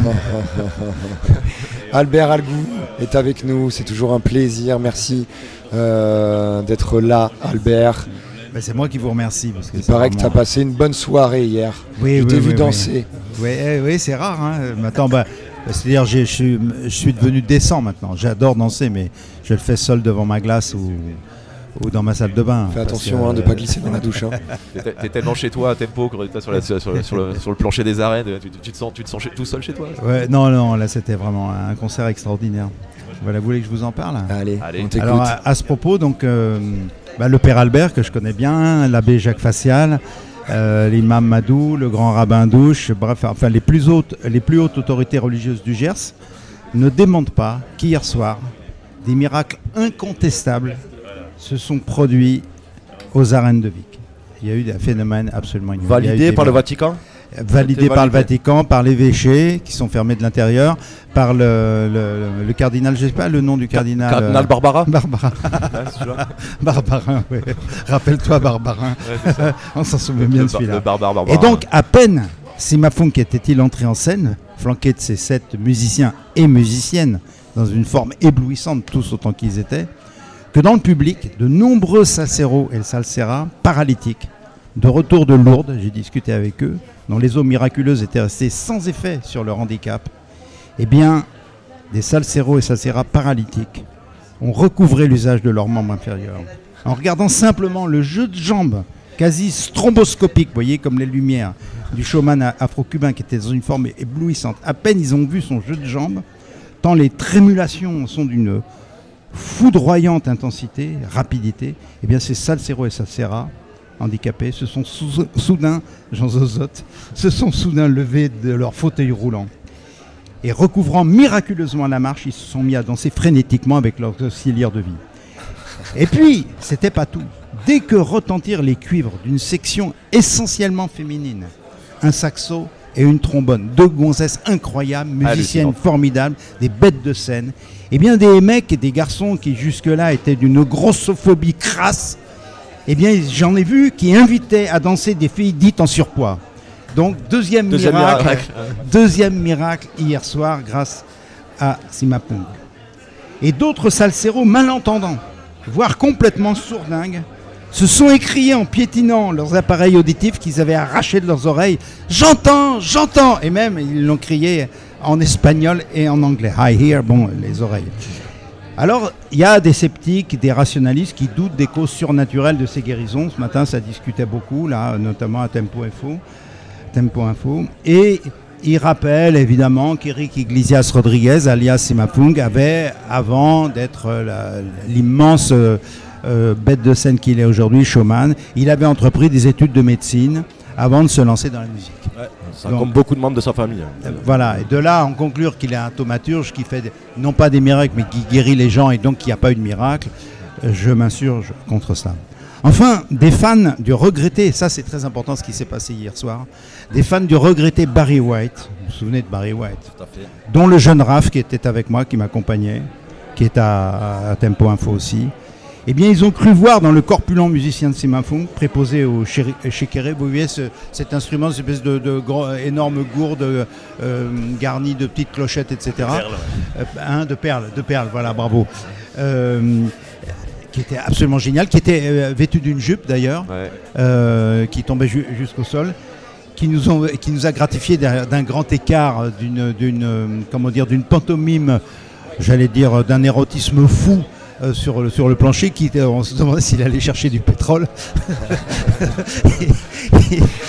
J: [laughs]
D: Albert Algou est avec nous, c'est toujours un plaisir. Merci euh, d'être là, Albert.
J: Ben, c'est moi qui vous remercie. Parce que
D: Il
J: c'est
D: paraît que tu as passé une bonne soirée hier.
J: Oui,
D: Je
J: oui,
D: t'ai
J: oui,
D: vu
J: oui.
D: danser.
J: Oui, eh, oui, c'est rare. Hein. Maintenant, bah, c'est-à-dire, je suis, je suis devenu décent maintenant. J'adore danser, mais je le fais seul devant ma glace ou, ou dans ma salle de bain.
D: Fais attention
J: que,
D: hein, de
J: euh,
D: pas glisser dans la douche. hein. [laughs]
B: T'es- tellement chez toi à tempo que t'es sur, la- sur, sur le, sur le plancher des arènes. Tu, tu te sens, tu te sens chez- tout seul chez toi
J: Ouais, non, non, là c'était vraiment un concert extraordinaire. Voilà, vous voulez que je vous en parle?
D: Allez,
B: Allez.
D: on t'écoute.
J: Alors à, à ce propos, donc euh, bah, le père Albert que je connais bien, l'abbé Jacques Facial, euh, l'imam Madou, le grand rabbin Douche, bref, enfin les plus hautes, les plus hautes autorités religieuses du Gers ne démentent pas qu'hier soir des miracles incontestables se sont produits aux arènes de Vic. Il y a eu des phénomènes absolument eu
C: Validé par le Vatican?
J: Validé par le. Vatican, par l'évêché qui sont fermés de l'intérieur, par le, le- le cardinal, je sais pas le nom du cardinal.
C: Cardinal
J: euh,
C: Barbara [laughs]
J: Barbara.
B: c'est celui-là [laughs]
J: Barbarin, ouais. Rappelle-toi Barbarin.
B: Ouais. [laughs]
J: On s'en souvient bien de celui-là.
B: Barbara.
J: Et donc, à peine Simafunk était-il entré en scène, flanqué de ses sept musiciens et musiciennes, dans une forme éblouissante, tous autant qu'ils étaient, que dans le public, de nombreux salseros et salseras paralytiques, de retour de Lourdes, j'ai discuté avec eux, dont les eaux miraculeuses étaient restées sans effet sur leur handicap, eh bien, des salseros et salseras paralytiques ont recouvré l'usage de leurs membres inférieurs. En regardant simplement le jeu de jambes quasi stromboscopique, vous voyez, comme les lumières du showman afro-cubain qui était dans une forme éblouissante. À peine ils ont vu son jeu de jambes, tant les trémulations sont d'une foudroyante intensité, rapidité, eh bien ces salseros et salseras handicapés se sont sou- soudain, Jean Zozotte, se sont soudain levés de leur fauteuil roulant. Et recouvrant miraculeusement la marche, ils se sont mis à danser frénétiquement avec leurs auxiliaires de vie. Et puis, c'était pas tout. Dès que retentirent les cuivres d'une section essentiellement féminine, un saxo et une trombone, deux gonzesses incroyables, musiciennes formidables, des bêtes de scène, et bien des mecs et des garçons qui jusque-là étaient d'une grossophobie crasse, eh bien j'en ai vu qui invitaient à danser des filles dites en surpoids. Donc deuxième,
C: Deuxième
J: miracle,
C: miracle.
J: deuxième miracle hier soir grâce à Simapung. Et d'autres salseros malentendants, voire complètement sourdingues, se sont écriés en piétinant leurs appareils auditifs qu'ils avaient arrachés de leurs oreilles. J'entends, j'entends Et même, ils l'ont crié en espagnol et en anglais. I hear, bon, les oreilles. Alors, il y a des sceptiques, des rationalistes qui doutent des causes surnaturelles de ces guérisons. Ce matin, ça discutait beaucoup, là, notamment à Tempo Info. Tempo Info. Et il rappelle évidemment qu'Eric Iglesias Rodriguez, alias Simapung, avait, avant d'être euh, l'immense euh, euh, bête de scène qu'il est aujourd'hui, showman, il avait entrepris des études de médecine avant de se lancer dans la musique.
C: Ça,
J: Donc-
C: comme beaucoup de membres de sa famille. hein.
J: Euh, Voilà, et de là en conclure qu'il est un thaumaturge qui fait non pas des miracles mais qui guérit les gens et donc qu'il n'y a pas eu de miracle, euh, je m'insurge contre ça. Enfin, des fans du regretté, ça c'est très important ce qui s'est passé hier soir, des fans du regretté Barry White, vous vous souvenez de Barry White
C: Tout à fait.
J: dont le jeune Raph qui était avec moi, qui m'accompagnait, qui est à, à Tempo Info aussi, eh bien, ils ont cru voir dans le corpulent musicien de Simafung, préposé au shekere, vous voyez ce- cet instrument, cette espèce de, de gros- énorme gourde euh, garnie de petites clochettes, etc.
N: De perles,
J: Euh, hein, de perles, de perles, voilà, bravo. Euh, qui était absolument génial, qui était euh, vêtu d'une jupe d'ailleurs, euh, qui tombait ju- jusqu'au sol, qui nous, ont, qui nous a gratifié d'un grand écart, euh, d'une, d'une, euh, comment dire, d'une pantomime, j'allais dire, euh, d'un érotisme fou. Euh, sur, le, sur le plancher, qui était- on se demandait s'il allait chercher du pétrole. [laughs]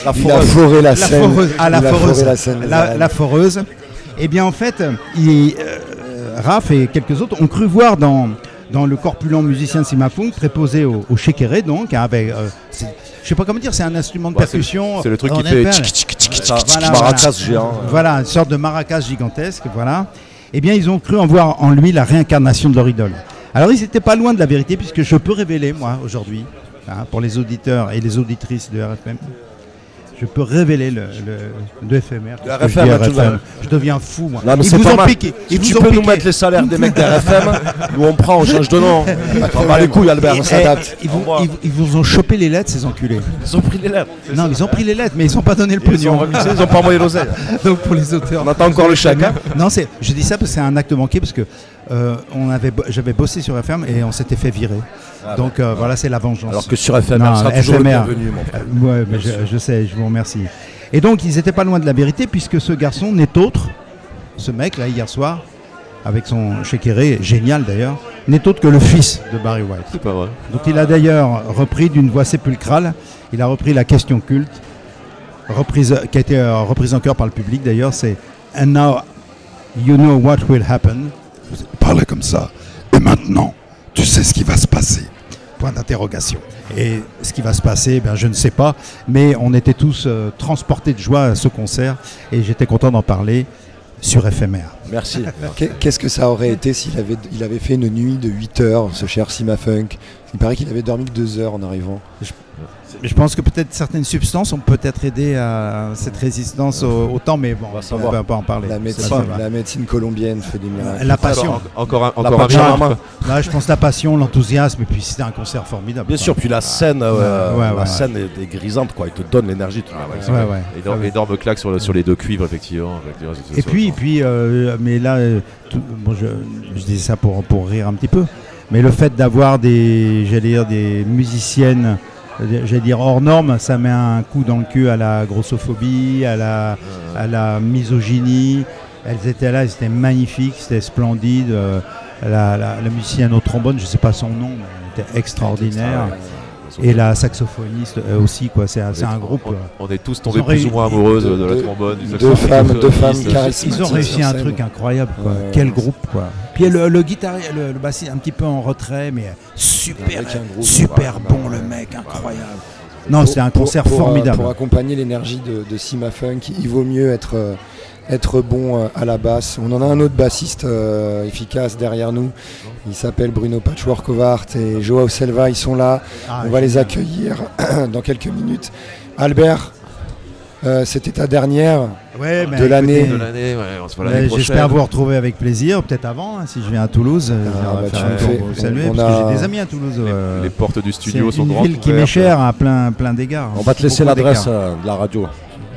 D: La Il a foré la Seine.
J: foreuse. Ah, la foreuse.
D: la Seine,
J: foreuse. Eh bien, en fait, il, euh, Raph et quelques autres ont cru voir dans, dans le corpulent musicien de Simafung, préposé au, au shekere, donc, hein, avec. euh, je sais pas comment dire, c'est un instrument de percussion.
B: c'est le truc qui fait
J: voilà.
C: maracas géant.
J: Voilà, une sorte de maracas gigantesque, voilà. Eh bien, ils ont cru en voir en lui la réincarnation de leur idole. Alors, ils n'étaient pas loin de la vérité, puisque je peux révéler, moi, aujourd'hui, hein, pour les auditeurs et les auditrices de RFM, je peux révéler le, le, de FMR.
C: De
J: parce que je
C: RFM, hein, tu
J: RFM. Je deviens fou, moi.
C: Non, mais
J: Ils vous
C: pas
J: ont
C: mal.
J: piqué.
C: Si
J: Ils
C: tu
J: vous ont
C: peux nous
J: piqué.
C: mettre les salaires des mecs d'RFM, [laughs] nous on prend, on change de nom. [laughs] Attends, bah les couilles, Albert, on
J: Et-
C: s'adapte.
J: Ils, vous- ils vous- ils vous ont chopé les lettres, ces enculés.
C: Ils ont pris les lettres.
J: Non, ils ont pris les lettres, mais ils n'ont pas donné le
C: Ils
J: pognon.
C: ont remisé, ils ont pas envoyé l'oseille. [laughs]
J: Donc pour les auteurs.
C: On attend encore le chèque, hein.
J: Non, c'est, je dis ça parce que c'est un acte manqué parce que euh, on avait, j'avais bossé sur FM et on s'était fait virer.
C: Ah
J: Donc
C: bah.
J: euh, voilà, c'est la vengeance.
C: Alors que sur FMR, sera toujours le bienvenu, mon frère.
J: Euh, ouais, mais je, je sais, je vous remercie. Et donc ils n'étaient pas loin de la vérité puisque ce garçon n'est autre, ce mec là hier soir, avec son shekere, génial d'ailleurs, n'est autre que le fils de Barry White.
B: C'est pas vrai.
J: Donc il a d'ailleurs repris d'une voix sépulcrale, il a repris la question culte, reprise, qui a été euh, reprise en chœur par le public d'ailleurs, c'est And now you know what will happen. Parlez comme ça. Et maintenant, tu sais ce qui va se passer. Point d'interrogation. Et ce qui va se passer, ben, je ne sais pas, mais on était tous euh, transportés de joie à ce concert et j'étais content d'en parler sur FMR.
C: Merci. [laughs]
D: Qu'est- Qu'est-ce que ça aurait été s'il avait, il avait fait une nuit de 8 heures, ce cher Sima Funk? Il paraît qu'il avait dormi que 2 heures en arrivant.
J: Je pense que peut-être certaines substances ont peut-être aidé à cette résistance au, au temps, mais bon, on
D: savoir.
J: ne va pas en parler.
D: La médecine,
J: pas
D: la médecine colombienne fait des miracles.
J: La passion.
B: Alors, en- encore un-
J: La
B: encore un miracle.
J: Ouais, je pense la passion, l'enthousiasme, et puis c'était un concert formidable.
C: Bien
J: quoi.
C: sûr, puis la scène, euh,
J: Ouais, ouais,
C: la
J: ouais.
C: scène est, est grisante, quoi. Il te donne l'énergie.
B: Énorme,
J: Ouais.
B: énorme claque sur, le- sur les deux cuivres, effectivement. effectivement,
J: Et puis, et puis euh, mais là, euh, tout- bon, je, je disais ça pour, pour rire un petit peu, mais le fait d'avoir des, j'allais dire, des musiciennes, j'allais dire hors normes, ça met un coup dans le cul à la grossophobie, à la, à la misogynie. Elles étaient là, elles étaient magnifiques, c'était splendide. euh, la, la- la musicienne au trombone, je ne sais pas son nom, mais elle était extraordinaire. Et la saxophoniste euh, aussi, quoi. C'est un, c'est un groupe.
B: on-
J: euh,
B: on est tous tombés plus ou moins amoureuses de la trombone,
D: deux femmes- deux femmes
B: violoniste.
D: charismatiques.
J: Ils ont réussi un truc incroyable, quoi.
D: Ouais.
J: Quel groupe, quoi. Puis le, le guitariste, le, le bassiste, un petit peu en retrait, mais super, super bon, le mec, incroyable. Non, c'était un concert
D: pour, euh,
J: formidable.
D: Pour accompagner l'énergie de, de Sima Funk, il vaut mieux être, euh, être bon euh, à la basse. On en a un autre bassiste euh, efficace derrière nous. Il s'appelle Bruno Patchworkovart et Joao Selva. Ils sont là.
J: Ah,
D: On va les accueillir [coughs] dans quelques minutes. Albert, euh, c'était ta dernière
J: Ouais,
D: de l'année.
B: ouais,
J: Ouais, J'espère vous retrouver avec plaisir, peut-être avant, hein, si je viens à Toulouse.
D: Ah, bah,
J: faire
D: tu fais-
J: saluer,
D: on
J: parce que j'ai des amis à Toulouse. euh,
B: Les portes du studio
J: c'est
B: sont
J: une
B: grandes
J: ville qui m'est chère à plein, plein d'égards.
C: On va te laisser l'adresse de la radio.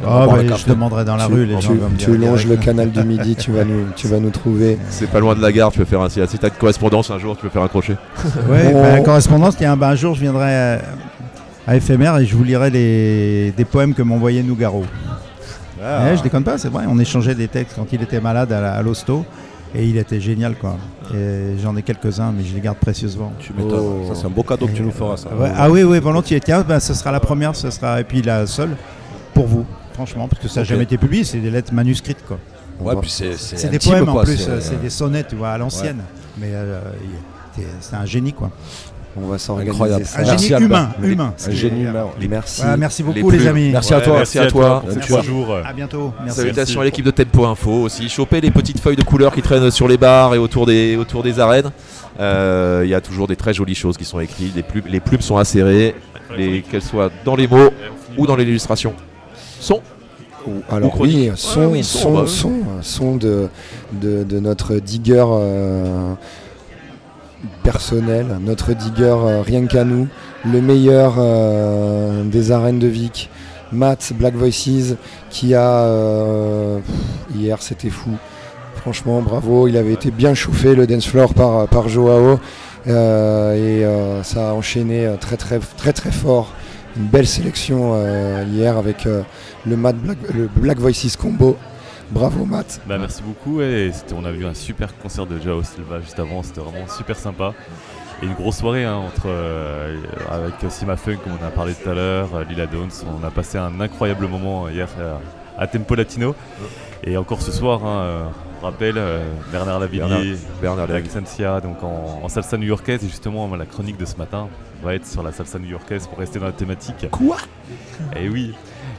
J: Ah, bah, je demanderai dans la
D: tu,
J: rue, les
D: tu-
J: gens vont me dire
D: Tu longes le canal du Midi, tu vas nous, tu vas nous trouver. [laughs]
B: C'est pas loin de la gare, tu peux faire un. Si si t'as de correspondance un jour, tu peux faire un crochet. [laughs]
J: Ouais,
D: On-
J: bah, correspondance, tiens, bah, un jour je viendrai à, à éphémère et je vous lirai les, des poèmes que m'envoyait Nougaro.
C: Ah.
J: Ouais, je déconne pas, c'est vrai, on échangeait des textes quand il était malade à, l'hosto et il était génial quoi. Et j'en ai quelques-uns mais je les garde précieusement.
C: Tu m'étonnes. Ça, c'est un beau cadeau que tu nous feras, ça.
J: Ouais, ah oui, oui, volontiers. Tiens, bah, ce sera la première, ce sera et puis la seule pour vous, franchement, parce que ça n'a jamais été publié, c'est des lettres manuscrites quoi.
C: Ouais, puis c'est- c'est
J: C'est des poèmes en plus,
C: c'est-
J: c'est des sonnets, tu vois, à l'ancienne. Mais euh, c'est- c'est un génie quoi.
D: On va
C: Incroyable.
D: ça.
J: Un
C: Merci,
J: génie humain, humain.
C: Un génie humain.
D: Merci.
J: Voilà, merci beaucoup
B: les
J: les, amis.
B: Merci à toi, merci à toi.
E: pour ces
B: Merci.
E: trois jours.
J: À bientôt. Merci.
B: Salutations à l'équipe de Tempo Info aussi. Choper les petites feuilles de couleur qui traînent sur les bars et autour des, autour des arènes. Euh, Il y a toujours des très jolies choses qui sont écrites. Les plumes, les plumes sont acérées, les- qu'elles soient dans les mots ou dans l'illustration. Son
D: Alors oui,
B: Ouais,
D: son,
B: oui, son,
D: son,
B: bah
D: son, son de, de, de notre digger euh, personnel, notre digger euh, rien qu'à nous, le meilleur euh, des arènes de Vic, Matt Black Voices, qui a hier c'était fou. Franchement, bravo, il avait été bien chauffé le dance floor par, par Joao et ça a enchaîné très très très très fort. Une belle sélection euh, hier avec euh, le, Matt Black, le Black Voices combo. Bravo Matt.
E: Bah, merci beaucoup. Et on a vu un super concert de Jao Silva juste avant. C'était vraiment super sympa. Et une grosse soirée hein, entre, euh, avec Sima Funk, comme on a parlé tout à l'heure, Lila Downs. On a passé un incroyable moment hier à Tempo Latino. Et encore ce soir, hein, rappelle euh, Bernard Lavillier,
B: Bernard- Bernard
E: la donc en, en salsa new-yorkaise. Et justement, la chronique de ce matin va être sur la salsa new-yorkaise pour rester dans la thématique.
J: Quoi?
E: Et oui.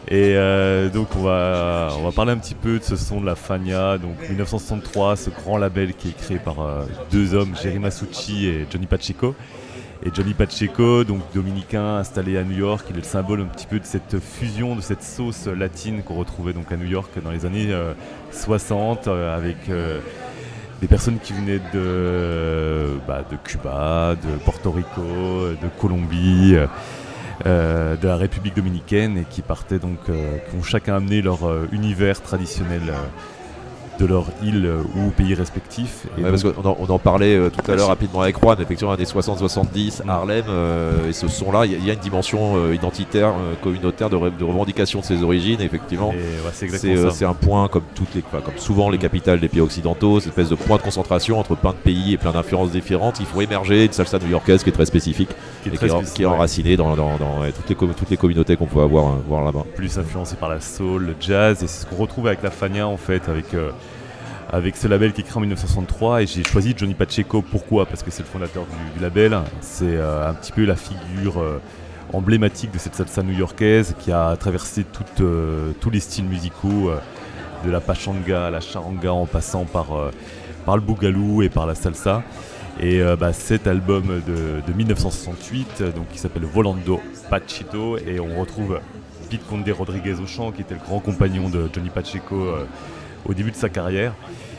E: Et euh, donc on va, on va parler un petit peu de ce son de la Fania, donc 1963, ce grand label qui est créé par euh, deux hommes, Jerry Masucci et Johnny Pacheco. Et Johnny Pacheco, donc dominicain installé à New York, il est le symbole un petit peu de cette fusion, de cette sauce latine qu'on retrouvait donc à New York dans les années euh, 60 euh, avec euh, des personnes qui venaient de, bah, de Cuba, de Porto Rico, de Colombie, euh, euh, de la République dominicaine et qui partaient donc, euh, qui ont chacun amené leur euh, univers traditionnel euh, de leur île euh, ou pays respectifs. Et
B: Ouais, parce
E: donc-
B: qu'on en, on en parlait euh, tout à l'heure rapidement avec Juan, effectivement, années 60-70, Harlem, euh, et ce son-là, il y, a- il y a une dimension euh, identitaire, communautaire, de, de revendication de ses origines, effectivement.
E: Ouais, c'est
B: un point, comme, toutes les, enfin, comme souvent les capitales des pays occidentaux, cette espèce de point de concentration entre plein de pays et plein d'influences différentes. Il faut émerger une salsa new-yorkaise qui est très spécifique,
E: Qui est
B: et
E: très
B: qui, est,
E: spécifique,
B: qui est
E: ouais.
B: enracinée dans, dans- dans, ouais, toutes, les, com- toutes les communautés qu'on peut avoir voir là-bas.
E: plus influencé par la soul, le jazz, et c'est ce qu'on retrouve avec la Fania en fait, avec, avec ce label qui est créé en 1963. Et j'ai choisi Johnny Pacheco, pourquoi? Parce que c'est le fondateur du, label, c'est euh, un petit peu la figure euh, emblématique de cette salsa new-yorkaise qui a traversé euh, tous les styles musicaux, de la pachanga à la charanga en passant par, par le boogaloo et par la salsa. Et bah, cet album de, de 1968, euh, donc, qui s'appelle Volando Pachito, et on retrouve Pete Conde Rodriguez au chant, qui était le grand compagnon de Johnny Pacheco au début de sa carrière.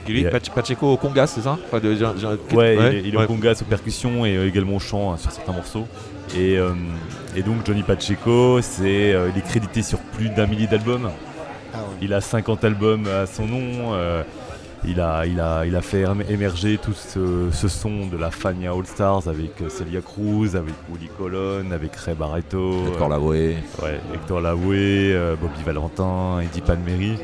B: Lui,
E: Et, euh,
B: Pach- Pacheco au congas, c'est ça Enfin, de-
E: Ouais,
B: ouais,
E: il est, il est
B: ouais.
E: au congas, aux percussions et euh, également au chant hein, sur certains morceaux. Et, euh, et donc Johnny Pacheco, c'est, euh, il est crédité sur plus d'un millier d'albums. Il a 50 albums à son nom. euh, il, a, il, a, il a fait émer- émerger tout ce, ce son de la Fania All Stars avec Celia Cruz, avec Willy Colon, avec Ray Barreto.
B: Hector
E: euh,
B: Lavoe.
E: Ouais, Hector Lavoe, euh, Bobby Valentin, Eddie Palmieri.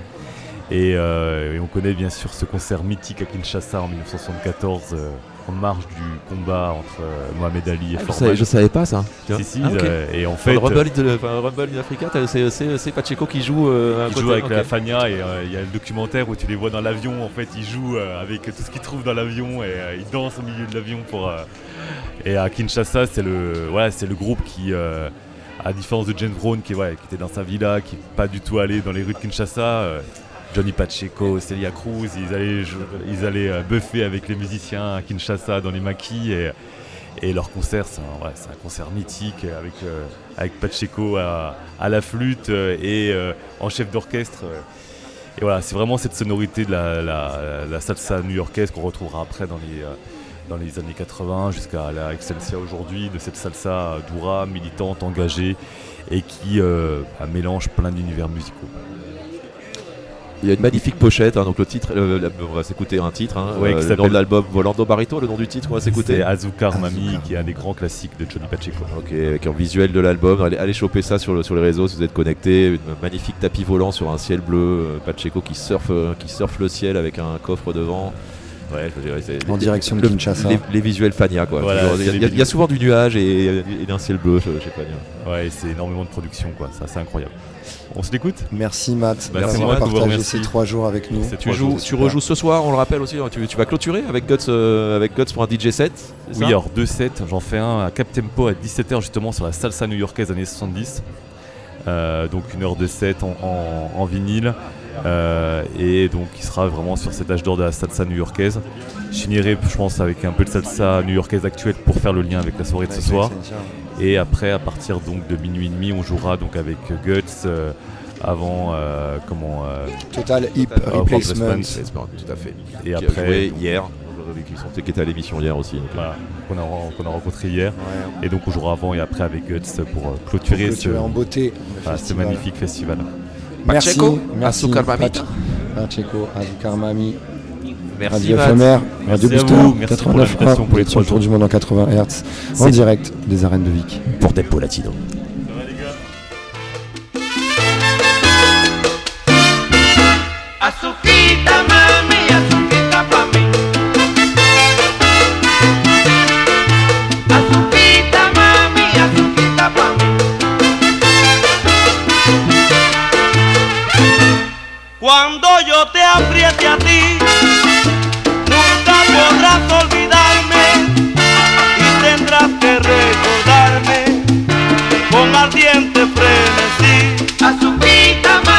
E: Et, euh, et on connaît bien sûr ce concert mythique à Kinshasa en 1974, euh, en marge du combat entre euh, Mohamed Ali et
B: Ah, je, savais, je savais pas ça.
E: Si, si,
B: Ah,
E: et en fait,
B: le Rumble, in- enfin, Rumble in Africa, c'est- Pacheco qui joue. côté,
E: joue avec la Fania et il y a le documentaire où tu les vois dans l'avion. En fait, ils jouent avec tout ce qu'ils trouvent dans l'avion et ils dansent au milieu de l'avion pour. Et à Kinshasa, c'est le, voilà, c'est le groupe qui, à différence de James Brown, qui, ouais, qui était dans sa villa, qui n'est pas du tout allé dans les rues de Kinshasa. euh, Johnny Pacheco, Celia Cruz, ils allaient, ils allaient euh, buffer avec les musiciens à Kinshasa dans les maquis et, et leur concert, c'est un, concert mythique avec, euh, avec Pacheco à, à la flûte euh, et en chef d'orchestre. Et voilà, c'est vraiment cette sonorité de la, salsa new-yorkaise qu'on retrouvera après dans les, années 80 jusqu'à la Excelsia aujourd'hui, de cette salsa dura, militante, engagée et qui bah, mélange plein d'univers musicaux.
B: Il y a une magnifique pochette, hein, donc le titre, euh, la- on va s'écouter un titre, hein,
E: Ouais,
B: euh, le nom de l'album Volando Barito, le nom du titre, on va s'écouter.
E: C'est Azucar Mami, qui est un des grands classiques de Johnny Pacheco.
B: Ok, avec un visuel de l'album, allez, allez choper ça sur, le- sur les réseaux si vous êtes connectés, une magnifique tapis volant sur un ciel bleu, euh, Pacheco qui surfe, qui surfe le ciel avec un coffre devant. Ouais, je dirais, c'est-
D: En
B: les-
D: direction de Kinshasa.
B: Les, les visuels Fania quoi.
E: Voilà,
B: il, y a, il y souvent du nuage et, et d'un ciel bleu chez chez Fania.
E: Ouais, c'est énormément de production, quoi. Ça, c'est incroyable. On se l'écoute
D: Merci Matt
E: Bah,
D: d'avoir partagé
E: remercie.
D: ces trois jours avec nous.
B: Tu,
E: trois
B: joues,
E: jours,
B: tu rejoues ce soir, on le rappelle aussi, hein, tu, tu vas clôturer avec Guts, euh, avec Guts pour un DJ set
E: Oui, alors deux sets, j'en fais un à Cap Tempo à 17h justement sur la salsa new-yorkaise années 70. Euh, donc une heure de set en, en- en vinyle. Euh, et donc il sera vraiment sur cet âge d'or de la salsa new-yorkaise. Je finirai, je pense, avec un peu de salsa new-yorkaise actuelle pour faire le lien avec la soirée de ce soir. Et après, à partir donc de minuit et demi, on jouera donc avec Guts avant euh, comment euh,
D: Total Hip
E: euh,
D: Replacement.
B: Replacement, tout à fait.
E: Et
B: Qui a
E: après
B: joué hier, qui, sont, qui était à l'émission hier aussi. donc, euh,
E: Voilà, qu'on a, ren- qu'on a rencontré hier. Et donc on jouera avant et après avec Guts pour euh, clôturer,
D: Pour clôturer
E: ce,
D: en beauté le
E: voilà, ce
D: festival.
E: magnifique festival.
D: Merci,
B: Pacheco,
D: merci Pacheco, Mami.
B: Merci,
D: Radio
E: Merci
D: Radio Booster,
E: vous, merci pour
D: 89
E: l'invitation pour les
D: sur le
E: trois
D: tour du monde en 80 Hz, en direct des arènes de Vic.
B: Pour Tempo Latino.
G: Cuando yo te apriete a ti, a
B: subida.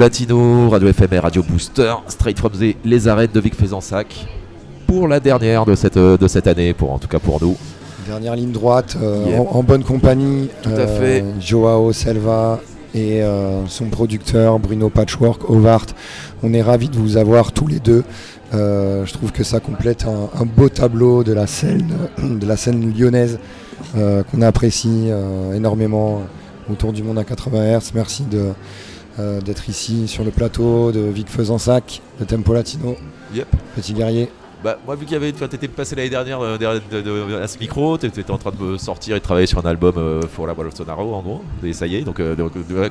B: Latino, Radio FMR, Radio Booster, Straight from the Les Arêtes de Vic Fezensac. pour la dernière de cette, euh, de cette année, pour, en tout cas pour nous.
D: Dernière ligne droite, euh,
B: Yeah.
D: en, en bonne compagnie.
B: Tout à fait.
D: Joao Selva et euh, son producteur Bruno Patchwork, Ovart. On est ravis de vous avoir tous les deux. Euh, je trouve que ça complète un, un beau tableau de la scène, de la scène lyonnaise euh, qu'on apprécie euh, énormément autour du monde à 80 Hz. Merci de, euh, d'être ici sur le plateau de Vic Faisansac, de Tempo Latino.
B: Yep.
D: Petit guerrier.
B: Bah, moi, vu qu'il y avait, tu étais passé l'année dernière euh, derrière- de- de- à ce micro, tu étais en train de me sortir et de travailler sur un album euh, pour la Bolsonaro, en gros. Et ça y est, donc, euh,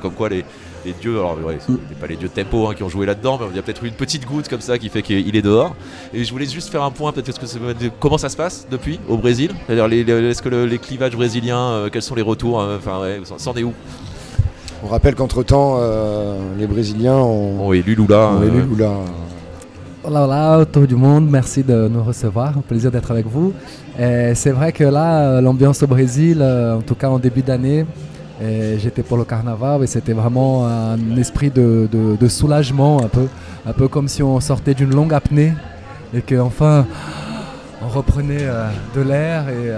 B: comme quoi les, les dieux, alors ouais, c'est pas les dieux de tempo hein, qui ont joué là-dedans, mais il y a peut-être eu une petite goutte comme ça qui fait qu'il est dehors. Et je voulais juste faire un point, peut-être, que comment ça se passe depuis au Brésil? C'est-à-dire, est-ce que le- les clivages brésiliens, quels sont les retours euh, Enfin, ouais, c'en est où?
D: On rappelle qu'entre-temps, euh, les Brésiliens ont,
B: ont élu Lula.
D: ont élu
B: euh,
D: Lula.
O: Olá, olá, tout du monde, merci de nous recevoir, un plaisir d'être avec vous. C'est vrai que là, l'ambiance au Brésil, euh, en tout cas en début d'année, j'étais pour le carnaval et c'était vraiment un esprit de, de- de soulagement, un peu, un peu comme si on sortait d'une longue apnée et qu'enfin on reprenait euh, de l'air et, et,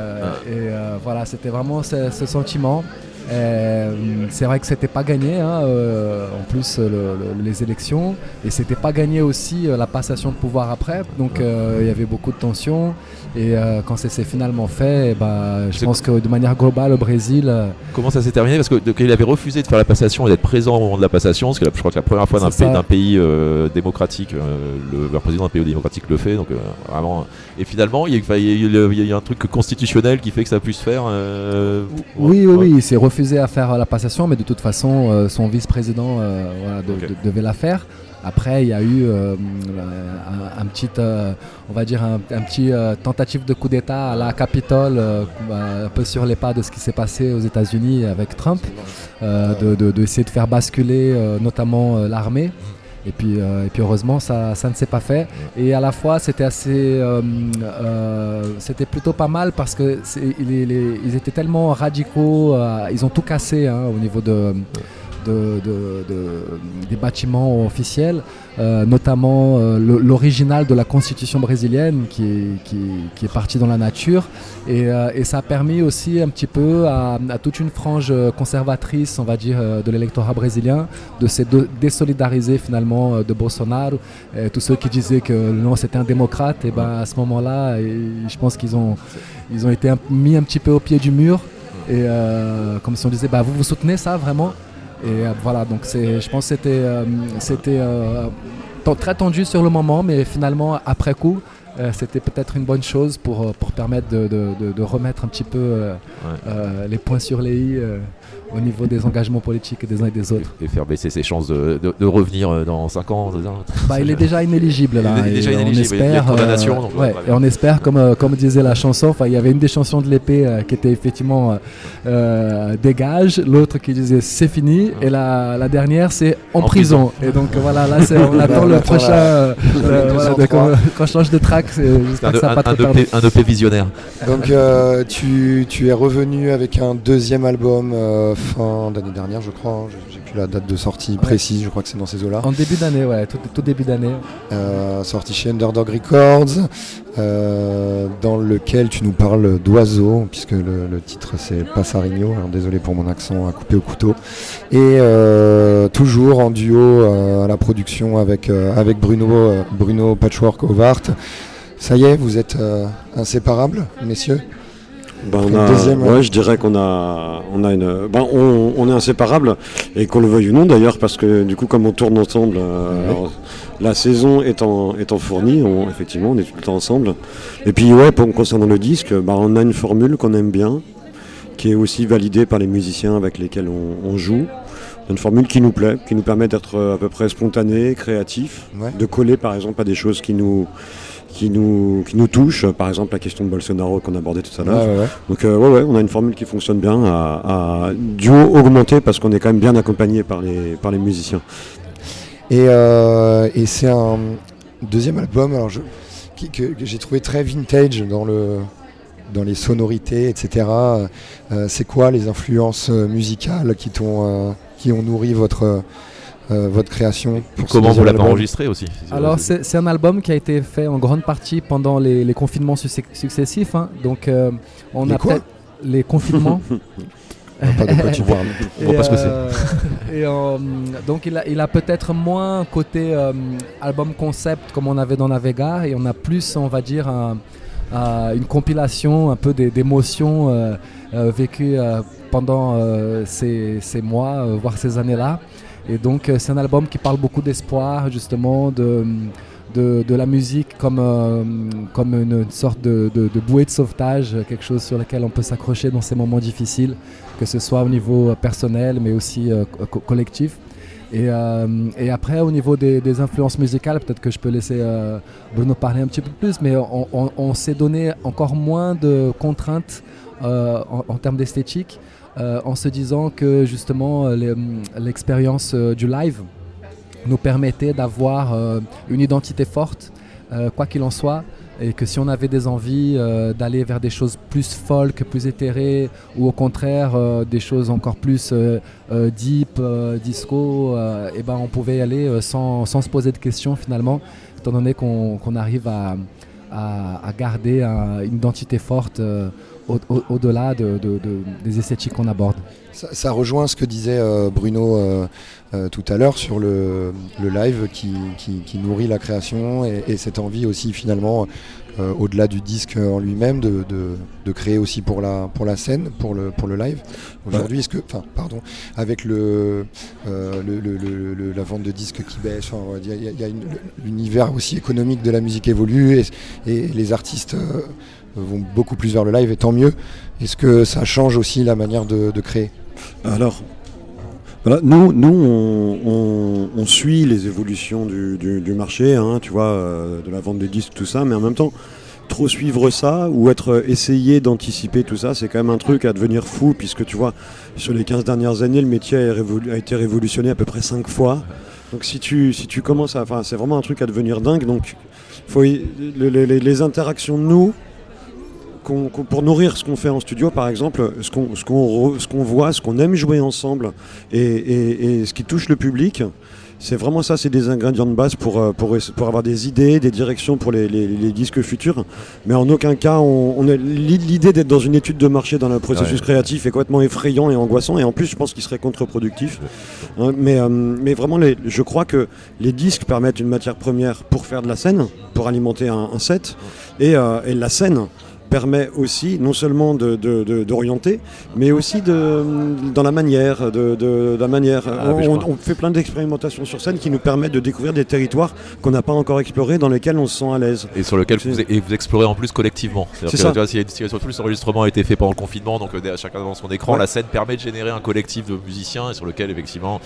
O: euh, voilà, c'était vraiment ce, ce sentiment. Euh, c'est vrai que c'était pas gagné, hein, euh, en plus le- le- les élections, et c'était pas gagné aussi euh, la passation de pouvoir après. Donc il y avait beaucoup de tensions, et quand ça s'est finalement fait, eh ben, je pense que de manière globale au Brésil,
B: Comment ça s'est terminé? Parce que donc, il avait refusé de faire la passation et d'être présent au moment de la passation, parce que je crois que la première fois d'un
O: C'est
B: pays, euh, démocratique, euh, le, le président d'un pays démocratique le fait, donc euh, vraiment. Et finalement, il y, a, il y a eu le- il y a un truc constitutionnel qui fait que ça puisse faire.
O: Oui, oui,
B: ouais.
O: oui, il s'est refusé à faire euh, la passation, mais de toute façon, euh, son vice-président euh, voilà, de- de- devait la faire. Après, il y a eu euh, un, un petit, euh, on va dire, un, un petit euh, tentative de coup d'État à la Capitole, un peu sur les pas de ce qui s'est passé aux États-Unis avec Trump, euh, de, de- d'essayer de faire basculer notamment l'armée. Et puis, euh, et puis heureusement, ça, ça ne s'est pas fait. Et à la fois, c'était assez, euh, euh, c'était plutôt pas mal parce que ils étaient tellement radicaux, ils ont tout cassé hein, au niveau de, de- de- de- des bâtiments officiels, euh, notamment euh, l'original de la constitution brésilienne qui est, qui, qui est parti dans la nature. Et, euh, et ça a permis aussi un petit peu à, toute une frange conservatrice, on va dire, de l'électorat brésilien, de se désolidariser finalement de Bolsonaro. Tous ceux qui disaient que non, c'était un démocrate, et ben à ce moment-là, je pense qu'ils ont, ils ont été mis un petit peu au pied du mur. Et comme si on disait, bah, vous vous soutenez ça vraiment? Et euh, voilà, donc je pense que c'était, euh, c'était euh, très tendu sur le moment, mais finalement, après coup, euh, c'était peut-être une bonne chose pour, pour permettre de, de- de- de remettre un petit peu euh, euh, les points sur les i au niveau des engagements politiques des uns et des autres.
B: Et faire baisser ses chances de, de- de revenir euh, dans 5 ans.
O: Bah, il est déjà inéligible là.
B: Il est déjà
O: et
B: inéligible,
O: On
B: il y a
O: espère, euh,
B: donc,
O: ouais,
B: ouais,
O: et on espère, comme, euh, comme disait la chanson, enfin, il y avait une des chansons de l'épée euh, qui était effectivement euh, euh, dégage, l'autre qui disait c'est fini, et la, la dernière c'est en,
B: En
O: prison.
B: prison.
O: Et donc voilà, là c'est- on attend le prochain.
D: la- la
O: voilà,
D: 203.
O: donc, on- quand je change de track, c'est- j'espère
B: Un-
O: que ça va pas trop
B: un
O: tarder.
B: EP un EP visionnaire.
D: Donc euh, tu, tu es revenu avec un deuxième album euh, fin d'année dernière, je crois. hein. J'ai- plus la date de sortie précise, je crois que c'est dans ces eaux-là.
O: En début d'année, ouais, tout, tout début d'année.
D: Euh, sorti chez Underdog Records, euh, dans lequel tu nous parles d'oiseaux, puisque le, le titre c'est Passarigno, alors désolé pour mon accent à couper au couteau. Et euh, toujours en duo euh, à la production avec, avec Bruno, Bruno Patchwork Ovart. Ça y est, vous êtes inséparables, messieurs?
P: Ben, on a,
D: deuxième,
P: ouais, je dirais qu'on a, on a une, ben, on, on est inséparables et qu'on le veuille ou non d'ailleurs parce que du coup comme on tourne ensemble, euh, alors, la saison étant, étant fournie, on, effectivement on est tout le temps ensemble. Et puis ouais, pour concernant le disque, ben, on a une formule qu'on aime bien, qui est aussi validée par les musiciens avec lesquels on, on joue. Une formule qui nous plaît, qui nous permet d'être euh, à peu près spontané, créatif,
D: Ouais.
P: de coller par exemple à des choses qui nous, qui nous, qui nous touchent, par exemple la question de Bolsonaro qu'on abordait tout à l'heure.
D: Ouais, ouais, ouais.
P: Donc euh, ouais, ouais, on a une formule qui fonctionne bien à, à duo augmenté parce qu'on est quand même bien accompagné par les, par les musiciens.
D: Et, euh, et c'est un deuxième album alors je, qui- que, que j'ai trouvé très vintage dans, le, dans les sonorités, etc. Euh, c'est quoi les influences musicales qui, t'ont, euh, qui ont nourri votre, euh, votre création pour
B: Comment vous l'avez
D: album
B: enregistré aussi
O: Alors c'est un album qui a été fait en grande partie pendant les, les confinements successifs. hein. Donc euh, on
D: Les
O: a
D: quoi
O: peut-être les confinements. [laughs]
D: Pas de quoi tu parles.
O: Et,
D: Je vois pas ce que c'est.
O: euh, [laughs] et, euh, donc il a, il a peut-être moins un côté euh, album concept comme on avait dans Navega et on a plus on va dire un- un- une compilation un peu des- d'émotions euh, euh, vécues euh, pendant euh, ces, ces mois, euh, voire ces années-là. Et donc euh, c'est un album qui parle beaucoup d'espoir justement de, de, la musique comme, euh, comme une, sorte de, de- bouée de sauvetage, quelque chose sur lequel on peut s'accrocher dans ces moments difficiles, que ce soit au niveau euh, personnel mais aussi co- collectif. Et, et après, au niveau des, influences musicales, peut-être que je peux laisser Bruno parler un petit peu plus, mais on, s'est donné encore moins de contraintes en, termes d'esthétique, en se disant que justement euh, les- l'expérience euh, du live nous permettait d'avoir euh, une identité forte, euh, quoi qu'il en soit, et que si on avait des envies euh, d'aller vers des choses plus folk, plus éthérées, ou au contraire euh, des choses encore plus euh, euh, deep, euh, disco, euh, et ben on pouvait y aller euh, sans, se poser de questions finalement, étant donné qu'on arrive à, garder un- une identité forte au- au- au-delà de- de- de- des esthétiques qu'on aborde.
D: Ça, rejoint ce que disait euh, Bruno euh, euh, tout à l'heure sur le, live qui, nourrit la création et, et cette envie aussi finalement, au-delà du disque en lui-même, de, créer aussi pour la, scène, pour le, live. Aujourd'hui, est-ce que, pardon, avec la vente de disques qui baisse, il y a- l'univers aussi économique de la musique évolue et, les artistes vont beaucoup plus vers le live et tant mieux. Est-ce que ça change aussi la manière de, créer?
P: Alors, voilà, nous, nous on, suit les évolutions du, marché, hein, tu euh, de la vente des disques, tout ça, mais en même temps, trop suivre ça ou être essayer d'anticiper tout ça, c'est quand même un truc à devenir fou, puisque tu vois, sur les 15 dernières années, le métier a, été révolutionné à peu près 5 fois. Donc si tu, si tu commences à... Enfin, c'est vraiment un truc à devenir dingue, donc les interactions de nous, pour nourrir ce qu'on fait en studio, par exemple, ce qu'on ce voit, ce qu'on aime jouer ensemble et, et- et ce qui touche le public, c'est vraiment ça, c'est des ingrédients de base pour, euh, pour, essa- pour avoir des idées, des directions pour les, les- les disques futurs. Mais en aucun cas, on, l'idée d'être dans une étude de marché dans le processus
B: Ouais.
P: créatif est complètement effrayant et angoissant. Et en plus, je pense qu'il serait contre-productif. Hein, mais, euh, mais vraiment, les- je crois que les disques permettent une matière première pour faire de la scène, pour alimenter un, un set. Et, euh, et la scène permet aussi non seulement d'orienter, mais aussi de, dans la manière. De, de- de la manière.
B: Ah,
P: on, fait plein d'expérimentations sur scène qui nous permettent de découvrir des territoires qu'on n'a pas encore explorés, dans lesquels on se sent à l'aise.
B: Et sur lequel vous, et vous explorez en plus collectivement.
P: C'est
B: C'est-à-dire
P: ça.
B: tu vois, si, l'enregistrement a été fait pendant le confinement, donc euh, chacun devant son écran,
P: Ouais.
B: la scène permet de générer un collectif de musiciens et sur lequel effectivement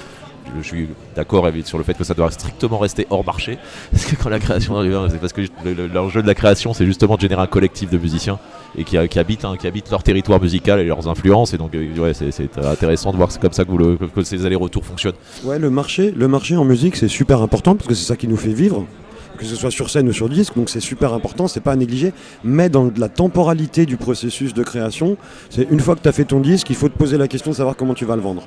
B: je, suis d'accord sur le fait que ça doit strictement rester hors marché. [laughs] Parce que quand la création arrive, c'est parce que le- le- l'enjeu de la création, c'est justement de générer un collectif de musiciens et qui, habitent, hein, habitent leur territoire musical et leurs influences. Et donc, euh, ouais, c'est intéressant de voir c'est comme ça que- que ces allers-retours fonctionnent.
P: Ouais, le marché, le marché en musique, c'est super important parce que c'est ça qui nous fait vivre, que ce soit sur scène ou sur disque. Donc c'est super important, c'est pas à négliger. Mais dans la temporalité du processus de création, c'est une fois que tu as fait ton disque, il faut te poser la question de savoir comment tu vas le vendre.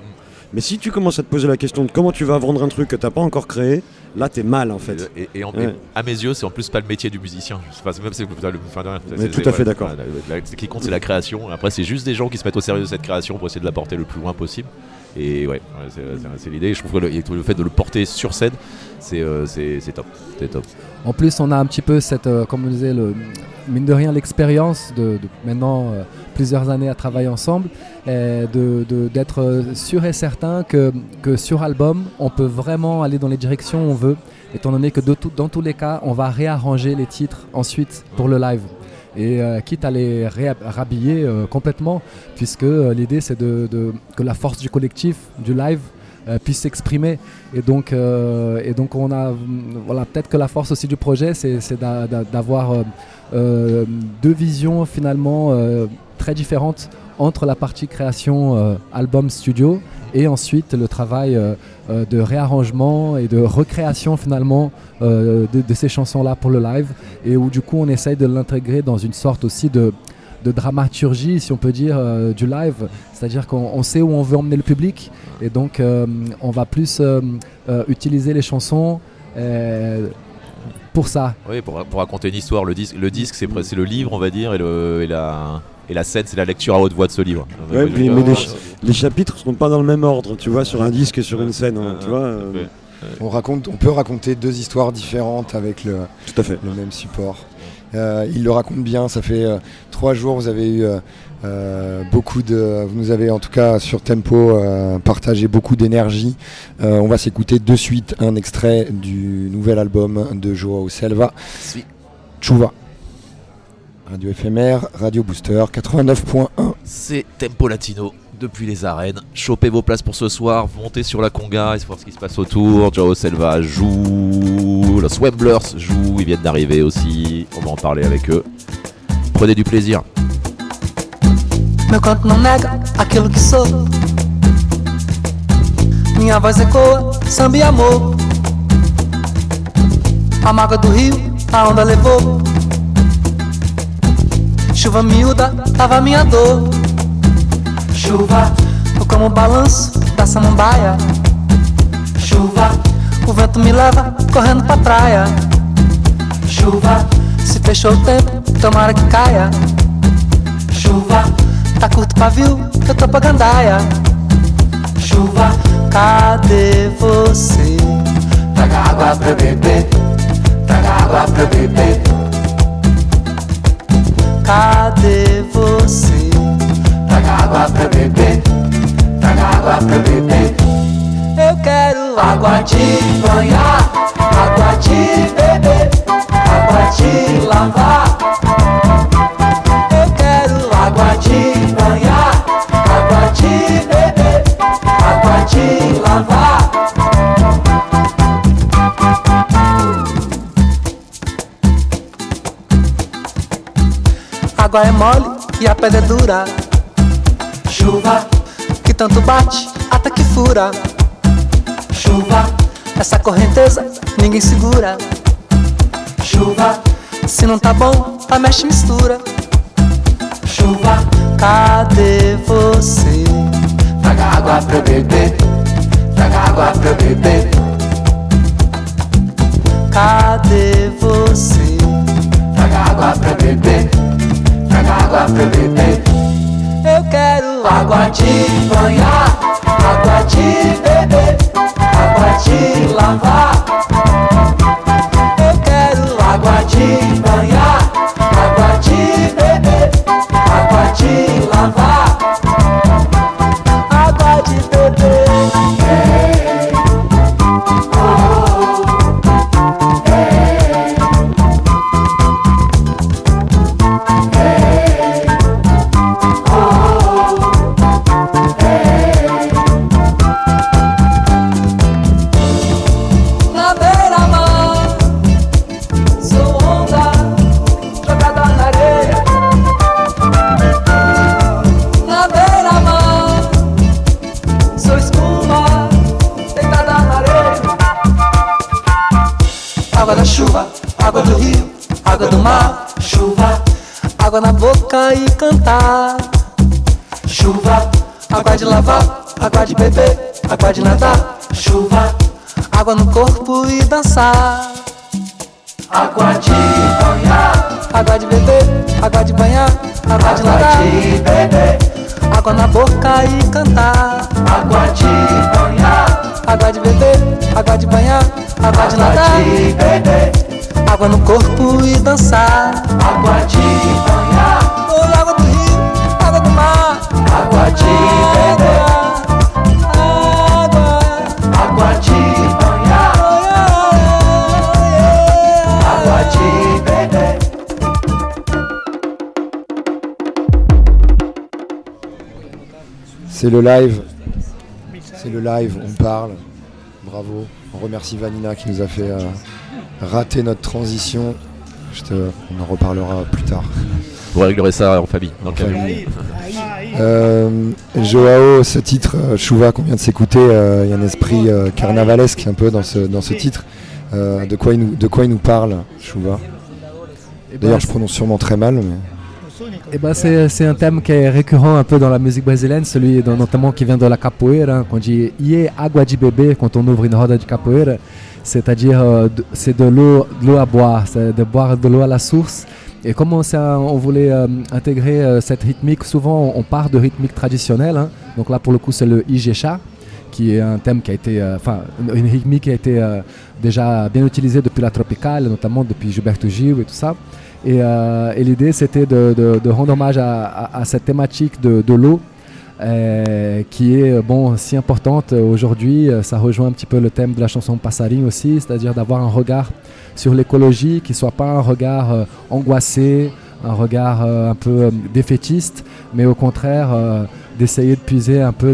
P: Mais si tu commences à te poser la question de comment tu vas vendre un truc que t'as pas encore créé, là t'es mal en fait.
B: Et, et en-
P: Ouais.
B: à mes yeux, c'est en plus pas le métier du musicien. Enfin, c'est même c'est- enfin, le- enfin,
P: Mais tout à fait d'accord.
B: Ce qui compte, c'est la création. Après, c'est juste des gens qui se mettent au sérieux de cette création pour essayer de la porter le plus loin possible. Et ouais, c'est l'idée. Je trouve que le, fait de le porter sur scène, c'est euh, c'est c'est top. C'est top.
O: En plus, on a un petit peu cette, euh, comme on disait, le, mine de rien, l'expérience de, maintenant euh, plusieurs années à travailler ensemble, et de- d'être euh, sûr et certain que, sur album, on peut vraiment aller dans les directions où on veut, étant donné que dans tous les cas, on va réarranger les titres ensuite pour le live. Et quitte à les rhabiller complètement, puisque l'idée c'est que la force du collectif, du live, puisse s'exprimer. Et donc, euh, et donc on a, voilà, peut-être que la force aussi du projet, c'est c'est d'a- d'a- d'avoir euh, euh, deux visions finalement euh, très différentes entre la partie création euh, album studio et ensuite le travail euh, euh, de réarrangement et de recréation finalement euh, de, de ces chansons là pour le live et où du coup on essaye de l'intégrer dans une sorte aussi de de dramaturgie, si on peut dire, euh, du live. C'est-à-dire qu'on on sait où on veut emmener le public et donc euh, on va plus euh, euh, utiliser les chansons euh, pour ça.
B: Oui, pour, pour raconter une histoire. Le disque, le disque c'est le livre, on va dire, et, le, et, la, et la scène, c'est la lecture à haute voix de ce livre.
P: Ouais, puis, mais les, ch- les chapitres sont pas dans le même ordre, tu vois, sur un disque et sur une scène, hein, tu vois. euh,
D: On, raconte, on peut raconter deux histoires différentes avec le,
P: Tout à fait.
D: le même support. Euh, il le raconte bien, ça fait euh, trois jours, vous avez eu euh, beaucoup de... Vous nous avez en tout cas sur Tempo partagé beaucoup d'énergie. On va s'écouter de suite un extrait du nouvel album de Joao Selva. Chuva. Radio éphémère, Radio Booster 89.1.
B: C'est Tempo Latino depuis les arènes. Chopez vos places pour ce soir, montez sur la conga, et voir ce qui se passe autour. Joao Selva joue, los Wemblers jouent, ils viennent d'arriver aussi. On va en parler avec eux. Prenez du plaisir.
Q: Minha voz ecoa, samba e amor. A mágoa do rio, a onda levou. Chuva miúda, tava minha dor. Chuva, como o balanço da samambaia. Chuva, o vento me leva correndo pra praia. Chuva, se fechou o tempo, tomara que caia. Chuva, tá curto pavio, eu tô pra gandaia. Chuva, cadê você? Traga água pra beber, traga água pra beber. Cadê você? Traga água pra beber, traga água pra beber. Eu quero água de banhar, água de beber, água de lavar. Eu quero água de banhar, água de beber, água de lavar. Água é mole e a pedra é dura. Chuva que tanto bate até que fura. Chuva, essa correnteza ninguém segura. Chuva, se não tá bom, a mexe mistura. Chuva, cadê você? Traga água pra eu beber, traga água pra eu beber. Cadê você? Traga água pra beber, traga água pra beber. Eu quero água de banhar, água de beber, de lavar. Eu quero água de banhar, água de beber, água de lavar. Água no corpo e dançar. Água de banhar, água de beber, água de banhar, água de nadar, de beber, água na boca e cantar. Água de banhar, água de beber, água de banhar, água de nadar, de beber, água no corpo e dançar. Água
D: C'est le live. C'est le live, on parle. Bravo. On remercie Vanina qui nous a fait euh, rater notre transition. Je te- on en reparlera plus tard.
B: Vous réglerez ça en famille. Dans le
D: En
B: camion.
D: famille. Euh, Joao, ce titre, euh, Chouva qu'on vient de s'écouter, euh, il y a un esprit euh, carnavalesque un peu dans ce, dans ce titre. Euh, de, quoi il nous, de quoi il nous parle, Chouva?
O: Eh ben,
D: D'ailleurs, je prononce sûrement très mal, mais
O: Eh ben, c'est un thème qui est récurrent un peu dans la musique brésilienne, celui notamment qui vient de la capoeira, hein, qu'on dit Ié água de bebê quand on ouvre une roda de capoeira, c'est-à-dire euh, c'est de l'eau de l'eau à boire, c'est de boire de l'eau à la source. Et comme on, voulait euh, intégrer euh, cette rythmique, souvent on part de rythmique traditionnelle, hein. donc là pour le coup c'est le Ijecha, qui est un thème qui a été, enfin une, une rythmique qui a été euh, déjà bien utilisée depuis la tropicale, notamment depuis Gilberto Gil et tout ça. Et, euh, et l'idée, c'était de, rendre hommage à, cette thématique de, l'eau, euh, qui est bon, si importante aujourd'hui. Ça rejoint un petit peu le thème de la chanson Passarinho aussi, c'est-à-dire d'avoir un regard sur l'écologie qui soit pas un regard euh, angoissé, un regard un peu défaitiste, mais au contraire d'essayer de puiser un peu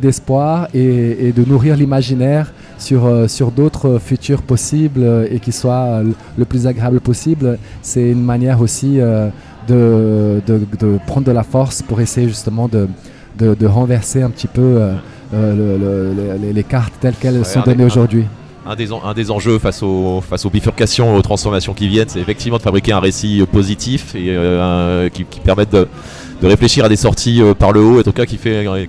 O: d'espoir et de nourrir l'imaginaire sur, euh, sur d'autres futurs possibles euh, et qui soient euh, le- plus agréable possible. C'est une manière aussi euh, de, de- de prendre de la force pour essayer justement de, de, de renverser un petit peu euh, euh, le- le- les, les cartes telles qu'elles
B: Ouais,
O: sont données aujourd'hui.
B: Un des, en- un des enjeux face aux, face aux bifurcations, aux transformations qui viennent, c'est effectivement de fabriquer un récit euh, positif et euh, un- qui, qui permette de, de réfléchir à des sorties euh, par le haut, et en tout cas qui fait euh,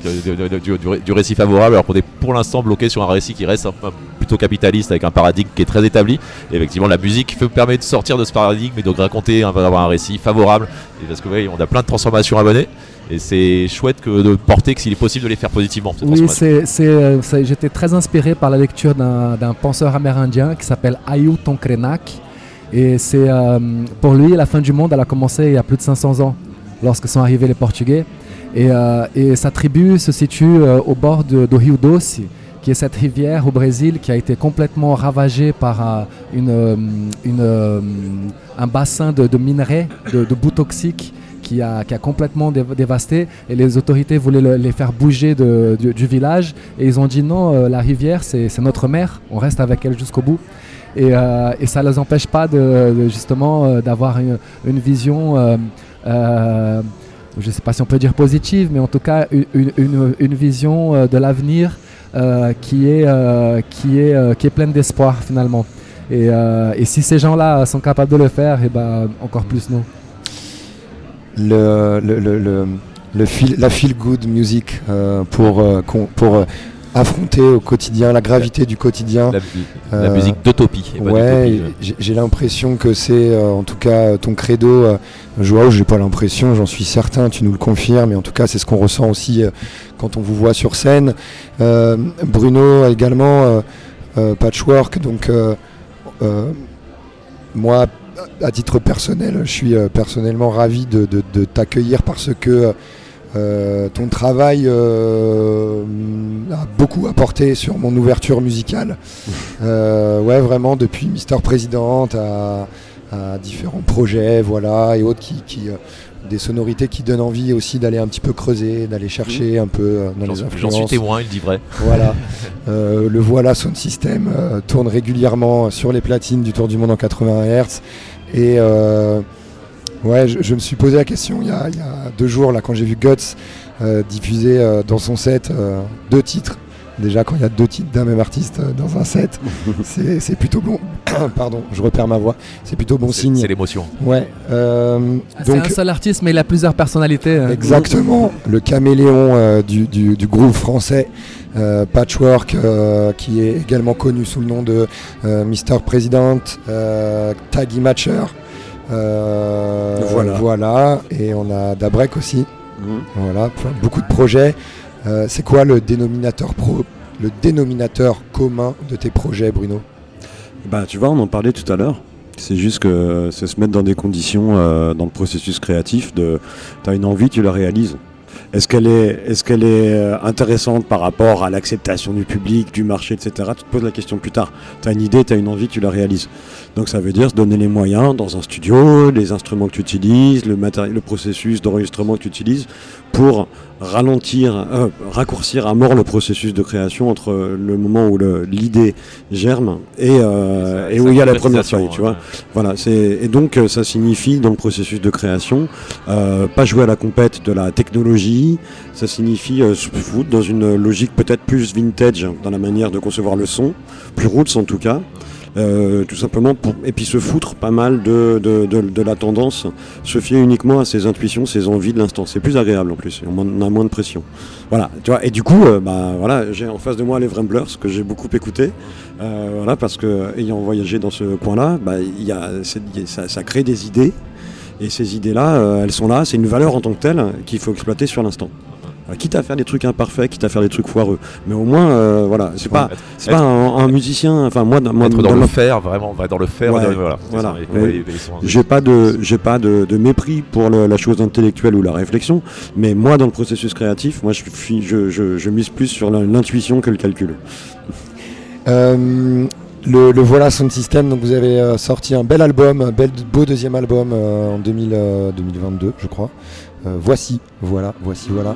B: du, du ré- du récit favorable, alors qu'on est pour l'instant bloqué sur un récit qui reste un peu plutôt capitaliste avec un paradigme qui est très établi. Et effectivement, la musique permet de sortir de ce paradigme et de raconter, d'avoir un récit favorable. Et parce que ouais, on a plein de transformations à mener. Et c'est chouette que de porter que s'il est possible de les faire positivement.
O: Oui, c'est, euh, j'étais très inspiré par la lecture d'un, penseur amérindien qui s'appelle Ailton Krenak. Et c'est, euh, pour lui, la fin du monde, elle a commencé il y a plus de 500 ans, lorsque sont arrivés les Portugais. Et, euh, et sa tribu se situe euh, au bord de, Rio Doce, qui est cette rivière au Brésil qui a été complètement ravagée par une, euh, une, euh, un bassin de, minerais, de, de boue toxiques qui a, qui a complètement dév- dévasté et les autorités voulaient le- les faire bouger de- du, village et ils ont dit non, la rivière c'est notre mère, on reste avec elle jusqu'au bout. Et, et ça ne les empêche pas de, justement d'avoir une, une vision, je ne sais pas si on peut dire positive, mais en tout cas une, une- vision euh, de l'avenir euh, qui, est, euh, qui, euh, qui est pleine d'espoir finalement. Et, euh, et si ces gens-là sont capables de le faire, et ben encore plus nous.
D: le, le, le, le- feel- la feel good music euh, pour, euh, pour euh, affronter au quotidien la gravité du quotidien.
B: La- la musique d'utopie, et
D: Ouais, j'ai- l'impression que c'est euh, en tout cas ton credo. Euh, Joao, j'ai pas l'impression, j'en suis certain, tu nous le confirmes, mais en tout cas c'est ce qu'on ressent aussi euh, quand on vous voit sur scène. Euh, Bruno également, euh, euh, Patchwork, donc euh, euh, moi, à titre personnel, je suis euh, personnellement ravi de, de- de t'accueillir parce que euh, ton travail euh, a beaucoup apporté sur mon ouverture musicale. Euh, ouais, vraiment, depuis Mister Président à, à différents projets, voilà, et autres qui, qui, des sonorités qui donnent envie aussi d'aller un petit peu creuser, d'aller chercher un peu dans les influences.
B: j'en suis témoin, il dit vrai.
D: Voilà. [laughs] Euh, le voilà Sound System euh, tourne régulièrement sur les platines du Tour du Monde en 80 Hz. Et euh, ouais, je, je me suis posé la question il y a, il y a deux jours là quand j'ai vu Guts euh, diffuser euh, dans son set euh, deux titres. Déjà quand il y a deux titres d'un même artiste euh, dans un set, [laughs] c'est plutôt bon. [coughs] Pardon, je repère ma voix. C'est plutôt bon signe.
B: c'est l'émotion.
D: Ouais. euh,
O: C'est
D: donc
O: un seul artiste, mais il a plusieurs personnalités. hein.
D: Exactement, le caméléon euh, du, du, du groupe français euh, Patchwork, euh, qui est également connu sous le nom de euh, Mister President, euh, Taggy Matcher. Euh,
P: Voilà.
D: voilà, et on a Dabrek aussi.
P: Mhm.
D: Voilà, beaucoup de projets. Euh, C'est quoi le dénominateur pro, le dénominateur commun de tes projets, Bruno?
P: Bah, tu vois, on en parlait tout à l'heure. C'est juste que c'est se mettre dans des conditions euh, dans le processus créatif de tu as une envie, tu la réalises. Est-ce qu'elle est, est, qu'elle est euh, intéressante par rapport à l'acceptation du public, du marché, etc. Tu te poses la question plus tard. Tu as une idée, tu as une envie, tu la réalises. Donc ça veut dire se donner les moyens dans un studio, les instruments que tu utilises, le, le processus d'enregistrement que tu utilises pour ralentir, euh, raccourcir à mort le processus de création entre le moment où l'idée germe et, euh,
B: Et ça-
P: et où il y a la première feuille, tu vois.
B: ouais.
P: Voilà, et donc euh, ça signifie dans le processus de création euh, pas jouer à la compète de la technologie. Ça signifie se foutre dans une logique peut-être plus vintage dans la manière de concevoir le son, plus roots en tout cas. Euh, tout simplement pour et puis se foutre pas mal de, la tendance, se fier uniquement à ses intuitions, ses envies de l'instant. C'est plus agréable en plus, on a moins de pression. Voilà, tu vois. Et du coup, euh, bah voilà, j'ai en face de moi les Vremblers que j'ai beaucoup écouté, euh, parce que ayant voyagé dans ce coin-là, bah, ça, crée des idées, et ces idées-là, elles sont là. C'est une valeur en tant que telle qu'il faut exploiter sur l'instant. Voilà, quitte à faire des trucs imparfaits, quitte à faire des trucs foireux, mais au moins, euh, voilà, c'est pas, c'est pas un, un musicien. Enfin, moi, dans- moi,
B: Être dans,
P: dans
B: le
P: ma-
B: faire, vraiment, va dans le faire.
P: Ouais,
B: voilà.
P: voilà. J'ai pas de, j'ai pas de, de mépris pour le- la chose intellectuelle ou la réflexion, mais moi, dans le processus créatif, moi, je, suis, je, je, je mise plus sur l'intuition que le calcul.
D: Euh, le, le Voilà Sound System, donc vous avez euh, sorti un bel album, un bel beau deuxième album euh, en 2000, euh, 2022, je crois. Euh, voici, voilà, voici, voilà.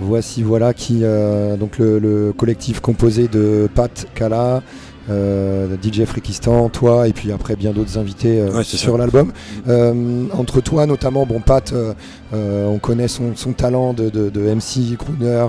D: Voici, voilà, qui euh, donc le, le collectif composé de Pat Kala, euh, DJ Frikistan, toi, et puis après bien d'autres invités euh,
P: Ouais,
D: sur l'album. Euh, entre toi, notamment, bon, Pat, euh, on connaît son, son talent de, de- de MC, crooner,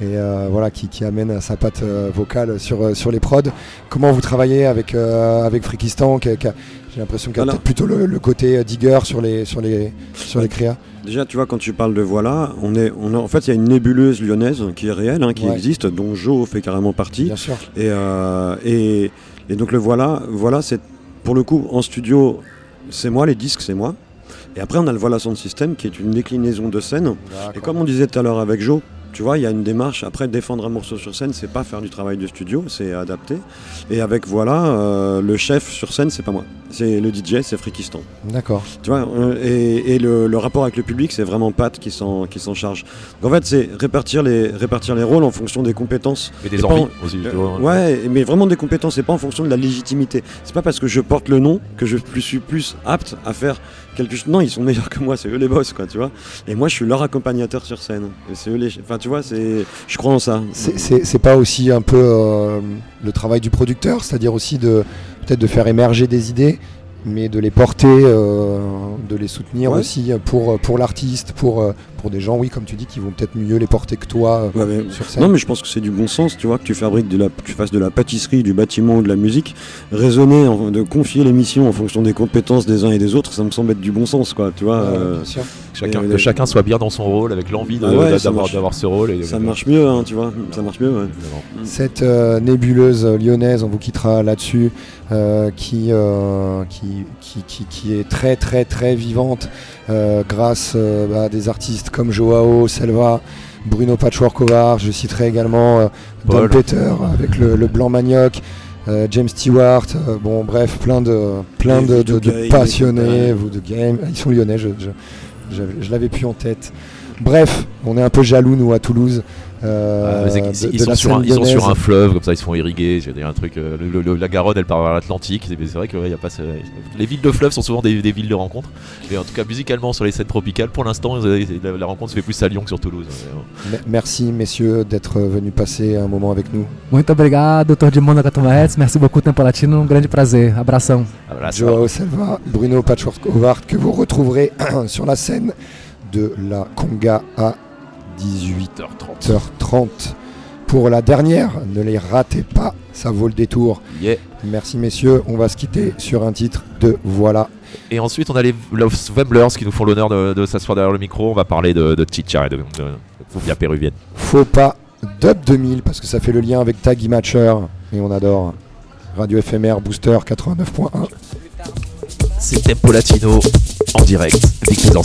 D: et, et, euh, voilà, qui, qui amène sa patte vocale sur, sur les prods. Comment vous travaillez avec, euh, avec Frikistan qui a- qui a- J'ai l'impression qu'il y a peut-être plutôt le, le côté digger sur les, sur les, sur les créas.
P: Déjà, tu vois, quand tu parles de voilà, on est, on a, en fait, il y a une nébuleuse lyonnaise qui est réelle, hein, qui
D: Ouais.
P: existe, dont Jo fait carrément partie.
D: Bien sûr.
P: Et, euh, et, et donc le voilà, voilà, c'est pour le coup en studio, c'est moi, les disques, c'est moi. Et après, on a le Voilà Sound System qui est une déclinaison de scène. Et comme on disait tout à l'heure avec Jo, tu vois, il y a une démarche. Après, défendre un morceau sur scène, c'est pas faire du travail de studio, c'est adapter. Et avec voilà, euh, le chef sur scène, c'est pas moi. C'est le DJ, c'est Frikistan.
D: D'accord.
P: Tu vois, euh, et, et le, le rapport avec le public, c'est vraiment Pat qui s'en qui s'en charge. Donc en fait, c'est répartir les répartir les rôles en fonction des compétences
B: Et des
P: pas
B: envies
P: en-
B: aussi,
P: euh,
B: tu vois.
P: ouais, mais vraiment des compétences, et pas en fonction de la légitimité. C'est pas parce que je porte le nom que je suis plus apte à faire Non, ils sont meilleurs que moi, c'est eux les boss, quoi, tu vois. Et moi, je suis leur accompagnateur sur scène. C'est eux les. Enfin, tu vois, c'est. Je crois en ça.
D: C'est pas aussi un peu euh, le travail du producteur, c'est-à-dire aussi de peut-être de faire émerger des idées, mais de les porter, euh, de les soutenir
P: Ouais.
D: aussi pour, pour l'artiste, pour, euh, pour des gens, oui, comme tu dis, qui vont peut-être mieux les porter que toi euh,
P: Ouais, mais-
D: sur scène.
P: Non, mais je pense que c'est du bon sens, tu vois, que tu fabriques de la, tu fasses de la pâtisserie, du bâtiment ou de la musique, raisonner, en- de confier les missions en fonction des compétences des uns et des autres, ça me semble être du bon sens, quoi, tu vois.
D: Ouais,
P: euh,
D: bien sûr.
B: Chacun, que chacun soit bien dans son rôle, avec l'envie
P: Ah
B: d'avoir ce rôle. Et,
P: Ça marche mieux, hein, tu vois, ça marche mieux, ouais.
D: Cette euh, nébuleuse lyonnaise, on vous quittera là-dessus, euh, qui, euh, qui, qui, qui- qui est très très très vivante euh, grâce euh, à des artistes comme Joao, Selva, Bruno Patchworkovar, je citerai également euh, Don. Peter avec le, le Blanc Manioc. euh, James Stewart, euh, bon bref, plein de, plein de, passionnés, vous de game, ils sont lyonnais, je, je l'avais plus en tête. Bref, on est un peu jaloux nous à Toulouse. Euh,
B: Ah, mais
D: de-
B: ils,
D: de
B: sont sur un,
D: scène
B: ils sont sur un
D: lyonnaise.
B: fleuve, comme ça ils se font irriguer. J'ai dit un truc, euh, le- le- la Garonne elle part vers l'Atlantique. C'est vrai que ouais, y a pas les villes de fleuve sont souvent des, des villes de rencontre. Et en tout cas, musicalement sur les scènes tropicales, pour l'instant, euh, la, la rencontre se fait plus à Lyon que sur Toulouse.
D: Me- Merci messieurs d'être venus passer un moment avec nous.
O: Muito obrigado, Dr. de Mônaco. Merci beaucoup, Tempo Latino. Um grande prazer. Abração.
D: Joao Selva, Bruno Patchwork Howard que vous retrouverez [clears throat] sur la scène de la Conga à 18h30 pour la dernière. Ne les ratez pas, ça vaut le détour.
B: Yeah.
D: Merci messieurs, on va se quitter sur un titre de Voilà.
B: Et ensuite, on a les Los Wemblers qui nous font l'honneur de, de s'asseoir derrière le micro. On va parler de, de Chicha et de, de, péruvienne.
D: Faut pas Dub 2000 parce que ça fait le lien avec Taggy Matcher et on adore. Radio FMR Booster 89.1.
B: C'est Tempo Latino en direct, Vic en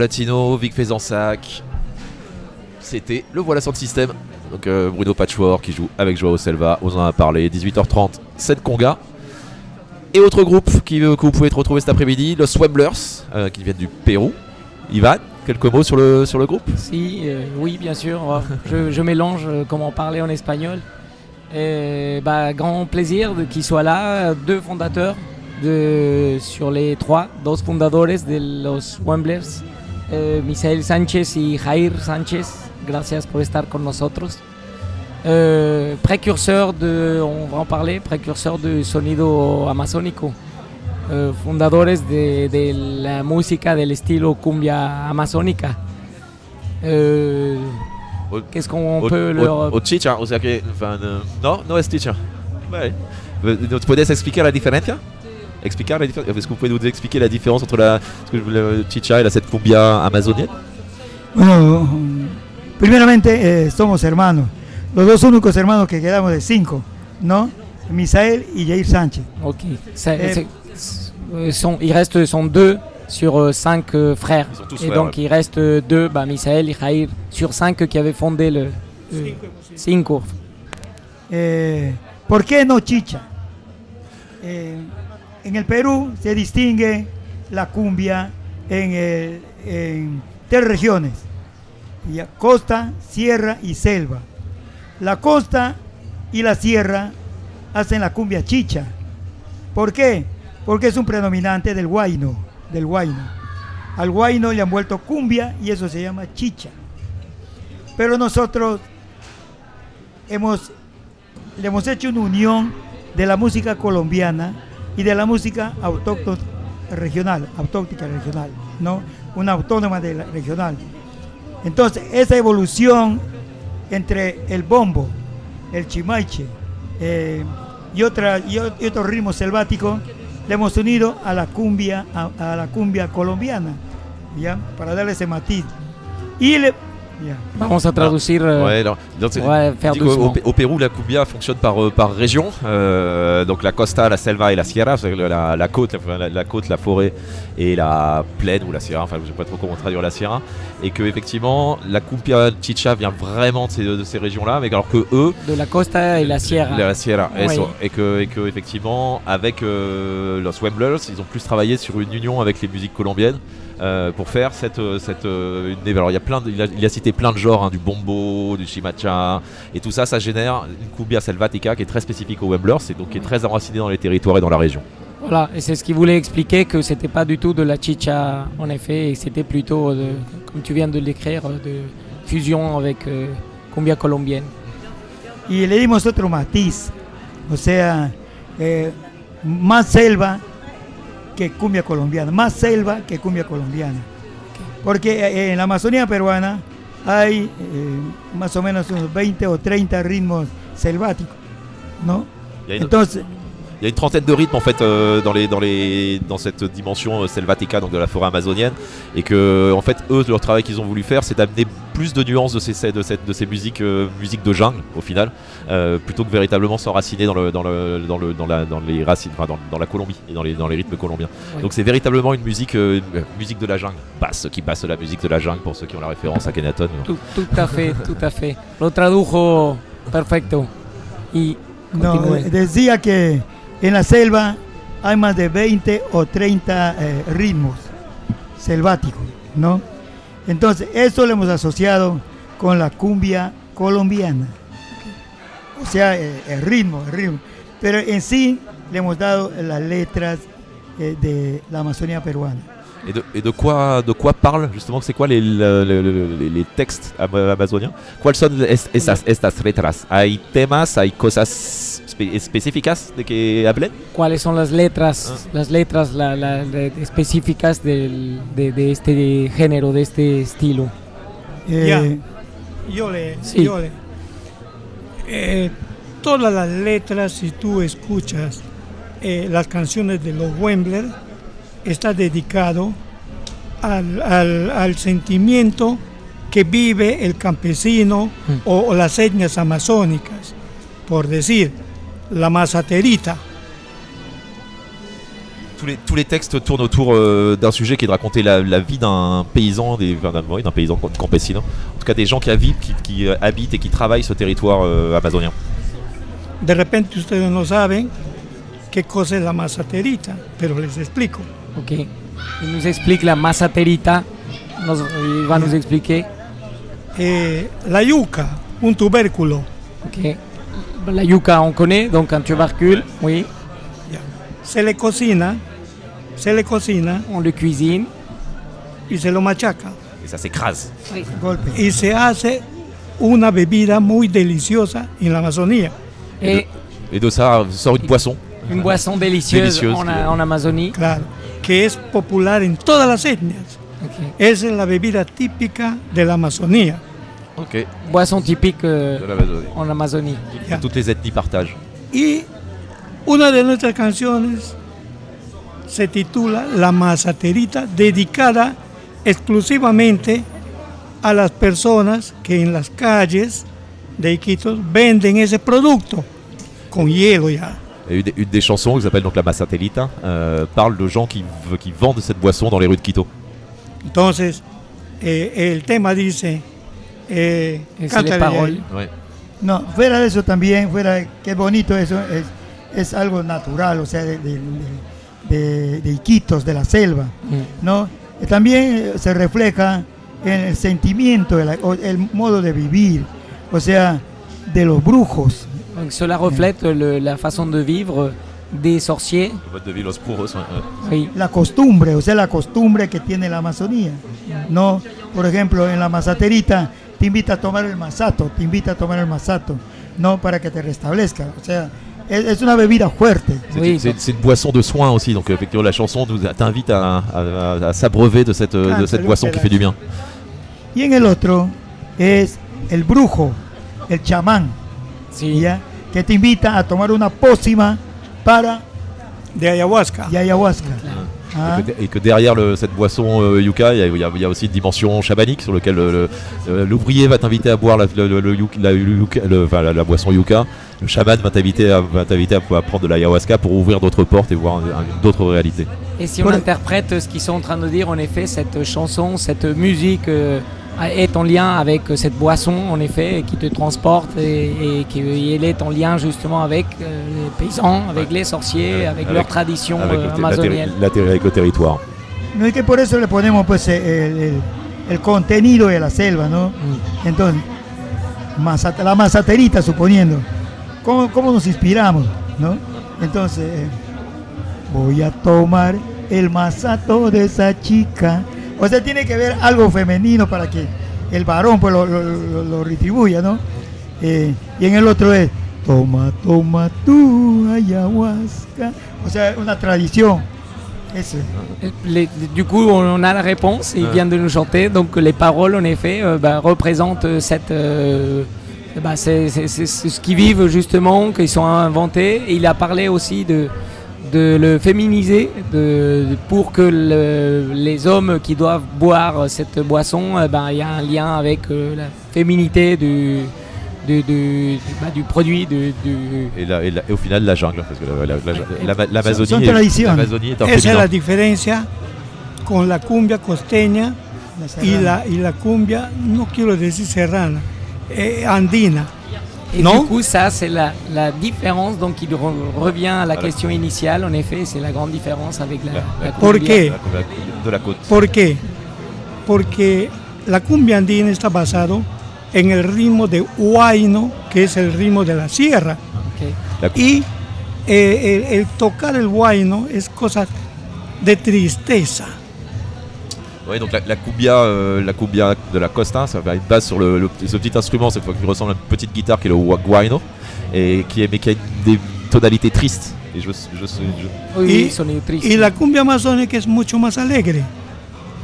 B: Latino, Vic Faisansac. C'était le Voilà Sound System. Donc euh, Bruno Patchwork qui joue avec Joao Selva, on en a parlé. 18h30, Scène Conga. Et autre groupe euh, que vous pouvez retrouver cet après-midi, Los Wemblers, euh, qui viennent du Pérou. Ivan, quelques mots sur le, groupe?
I: Si, euh, oui, bien sûr. Je, je mélange comment parler en espagnol. Et, bah, grand plaisir qu'ils soient là. Deux fondateurs de, sur les trois, dos fundadores de los Wemblers, eh, Misael Sánchez y Jair Sánchez. Gracias por estar con nosotros. Précurseur de, on va en parler, du sonido amazónico. Euh, fundadores de, de la música del estilo cumbia amazónica. Qu'est-ce qu'on peut leur...
B: O chicha, o sea que. enfin, euh, no, no es chicha. Vale. ¿Nos puedes explicar la diferencia Explicar la différence Est-ce que vous pouvez nous expliquer la différence entre la, ce que je voulais- le chicha et la cette cumbia amazonienne?
R: Bueno, primeramente eh, somos hermanos. Los dos únicos hermanos que quedamos de cinco, ¿no? Misael y Jair Sánchez.
I: Ok. C'est-
R: Eh,
I: euh, sont- il reste sont deux sur euh, cinq euh, frères.
B: Ils sont tous
I: et
B: frères,
I: donc
B: ouais.
I: il reste euh, deux, bah, Misael et Jair, sur cinq qui avaient fondé le. euh, cinco.
R: Eh, ¿Por qué no chicha? En el Perú se distingue la cumbia en tres regiones, ya, costa, sierra y selva. La costa y la sierra hacen la cumbia chicha. ¿Por qué? Porque es un predominante del guayno, del guayno. Al guayno le han vuelto cumbia y eso se llama chicha. Pero nosotros hemos le hemos hecho una unión de la música colombiana y de la música autóctona regional, autóctica regional, ¿no? Una autónoma de regional. Entonces, esa evolución entre el bombo, el chimaiche eh, y, otra, y, y ritmos selváticos, le hemos unido a la cumbia, a, la cumbia colombiana, ¿ya? Para darle ese matiz. Y ya.
I: Vamos a traducir.
B: Ouais, non, donc
I: faire
B: au, Pérou, la cumbia fonctionne par, euh, par région. euh, donc la costa, la selva et la sierra, la, la- côte, la, la côte, la forêt et la plaine ou la sierra. Enfin, je sais pas trop comment traduire la sierra. Et que effectivement, la cumbia chicha vient vraiment de ces, de ces régions-là, mais alors que eux,
I: De la costa et la sierra.
B: la Sierra, et que, et que effectivement, avec euh, los Wemblers, ils ont plus travaillé sur une union avec les musiques colombiennes. Euh, pour faire cette, euh, cette euh, une- alors il y a plein de- il, a, il a cité plein de genres hein, du bombo du chimacha et tout ça ça génère une cumbia selvatica qui est très spécifique aux Wemblers et donc qui est très enracinée dans les territoires et dans la région
I: Voilà, et c'est ce qu'il voulait expliquer que c'était pas du tout de la chicha en effet, et c'était plutôt, de- comme tu viens de l'écrire, de fusion avec euh, cumbia colombienne.
R: y le dimos otro matiz, o sea, eh, más selva que cumbia colombiana, más selva que cumbia colombiana. Porque eh, en la Amazonía peruana hay eh, más o menos unos 20 o 30 ritmos selváticos, ¿no? Entonces,
B: Il y a une trentaine de rythmes en fait euh, dans, les, dans, les, dans cette dimension euh, selvatica, donc de la forêt amazonienne, et que en fait eux leur travail qu'ils ont voulu faire, c'est d'amener plus de nuances de ces, de cette, de ces musiques, euh, musiques de jungle au final, euh, plutôt que véritablement s'enraciner dans, le, dans, le, dans, le, dans, la, dans les racines, enfin dans, dans la Colombie et dans les, dans les rythmes colombiens.
I: Ouais.
B: Donc c'est véritablement une musique, euh, musique de la jungle, basse qui passe la musique de la jungle pour ceux qui ont la référence à Kenaton.
I: Tout, tout à fait, tout à fait. Lo tradujo perfecto. Y
R: no, decía que en la selva hay más de 20 o 30 eh, ritmos selváticos, ¿no? Entonces, eso lo hemos asociado con la cumbia colombiana. O sea, eh, el ritmo, el ritmo. Pero en sí le hemos dado las letras eh, de la Amazonía peruana.
B: Et de, et de quoi de quoi parle justement c'est quoi les, le- le- le- les, les textes ama- amazoniens ¿Cuáles son es- estas, estas letras? ¿Hay temas, hay cosas espe- específicas de que hablen?
I: ¿Cuáles son las letras, las letras la- la- la- específicas del- de, de este género, de este estilo?
R: Eh,
S: Ya. Yo le,
I: Sí.
S: yo le- eh, todas las letras, si tú escuchas eh, las canciones de los Wembler, está dedicado al, al- al sentimiento que vive el campesino o, o las etnias amazónicas. Por decir, la mazaterita
B: tous les, tous les textes tournent autour euh, d'un sujet qui est de raconter la, la vie d'un paysan, d'un oui, paysan campesino. En tout cas, des gens qui habitent, qui, qui, euh, habitent et qui travaillent ce territoire euh, amazonien.
S: De repente ustedes no saben qué cosa es la masaterita, pero les explico.
I: Ok. Il nous explique la masaterita. Nos- il va nous expliquer.
S: Eh, la yuca, un tubérculo.
I: Ok. La yuca, on connaît, donc un tubercule, oui.
S: Se le cocina, se le cocina.
I: On le cuisine.
S: Y se lo machaca.
B: Et ça s'écrase.
S: Y se hace una bebida muy deliciosa en la Amazonía.
I: Et
B: Et de ça sort une boisson.
I: une boisson délicieuse,
B: Délicieuse,
I: en, en Amazonie.
S: Claro, que es popular en todas las etnias. Esa es la bebida típica de la Amazonía.
B: Ok.
I: Boisson typique euh, en Amazonie.
S: Ya.
B: Toutes les ethnies partagent.
S: Y una de nuestras canciones se titula La Mazaterita, dedicada exclusivamente a las personas que en las calles de Iquitos venden ese producto con hielo ya.
B: Une, une des chansons qui s'appelle donc la Massatelita euh, parle de gens qui, qui vendent cette boisson dans les rues de Quito.
S: Entonces, eh, el tema dice... Eh,
I: de.
R: No, fuera de eso también, fuera, qué bonito eso, es, es algo natural, o sea, de, de, de- de Iquitos, de la selva, ¿no? Y también eh, se refleja en el sentimiento, de el modo de vivir, o sea, de los brujos.
I: Donc cela reflète le- la façon de vivre des sorciers.
B: De Los Puros. ouais.
I: Oui.
R: La costumbre, o sea, la costumbre que tiene la Amazonía, ¿no? Por ejemplo, en la masaterita te invita a tomar el masato, te invita a tomar el masato, ¿no? Para que te restablezca, o sea, es, es una bebida fuerte.
B: C'est c'est- c'est une boisson de soin aussi, donc effectivement la chanson t'invite à, à- à- à s'abreuver de cette, de cette boisson qui fait du bien.
R: Y en el otro es el brujo, el chamán, ¿ya? Que te invita a tomar una pócima para
S: de ayahuasca.
R: De ayahuasca. Ah.
B: Et, que, et que derrière le- cette boisson euh, yucca, il y, a- y y aussi une dimension chamanique sur laquelle le- le- l'ouvrier va t'inviter à boire la, le- le- le yuc- la- le yucca- le- enfin, la- la boisson yucca. Le chaman va t'inviter à, va t'inviter à, à prendre de l'ayahuasca pour ouvrir d'autres portes et voir d'autres réalités.
I: Et si on interprète ce qu'ils sont en train de dire, en effet, cette chanson, cette musique euh, est en lien avec cette boisson, en effet, qui te transporte et, et qui elle est en lien justement avec euh, les paysans, avec les sorciers, avec, leur tradition
B: avec
I: euh, amazonienne.
B: la avec le territoire.
R: No es que por eso le ponemos pues el, el- el contenido de la selva, ¿no? Entonces, masat- la masaterita suponiendo, ¿cómo, cómo nos inspiramos, no? Entonces, eh, voy a tomar el masato de esa chica. O sea, tiene que ver algo femenino para que el varón pues lo, lo- lo- lo retribuya, ¿no? Eh, y en el otro es, toma, toma tu ayahuasca. O sea, una tradición. Eso.
I: Les- du coup, on a la réponse, il
R: Ah.
I: vient de nous chanter, donc les paroles, en effet, euh, bah, représentent euh, cette... euh, bah, c'est ce qu'ils vivent justement, qu'ils sont inventés. Et il a parlé aussi de, de le féminiser de, pour que le- les hommes qui doivent boire cette boisson, euh, bah, il y a un lien avec euh, la féminité du, du, du- bah, du produit, du, du-
B: Et, la- et la- et au final, la jungle, parce que la- la- la- la-
S: Son
B: l'Amazonie est, l'Amazonie est
S: Esa es la diferencia con la cumbia costeña y la, y la cumbia, no quiero decir serrana, eh, andina.
I: Et
S: Non
I: du coup, ça, c'est la, la différence. Donc, il re- revient à la question initiale. En effet, c'est la grande différence avec la, la
S: ¿Por
I: cumbia.
S: qué?
B: De la côte.
S: ¿Por qué? Porque la cumbia andina está basado en el ritmo de huayno, que es el ritmo de la sierra. Y eh, el, el tocar el huayno es cosa de tristeza.
B: Ouais, donc la, la cumbia, euh, la cumbia de la costa, ça va une base sur le, le- ce petit instrument, cette fois qui ressemble à une petite guitare qui est le guayno, et qui est, mais qui a des tonalités tristes. Et je, je, je-
S: y, y la cumbia amazónica es mucho más alegre.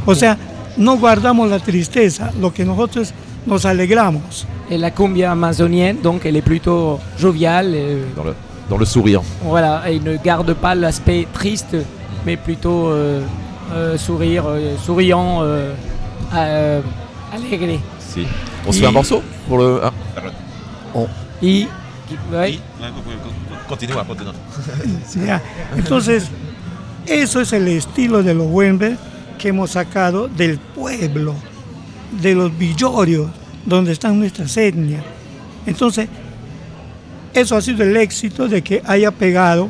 S: O sea, no guardamos la tristeza, lo que nosotros nos alegramos.
I: Et la cumbia amazonienne, donc, elle est plutôt joviale. euh,
B: dans, le, dans le sourire.
I: voilà, et ne garde pas l'aspect triste, mais plutôt euh, sourire, euh, souriant, euh, euh, alegre.
B: Si. On se fait un morceau pour le. ah.
I: Y, ouais.
B: Continue, continue. [laughs]
S: Sí, Entonces, Eso es el estilo de los Wembley que hemos sacado del pueblo, de los villorios, donde están nuestras etnias. Entonces, eso ha sido el éxito de que haya pegado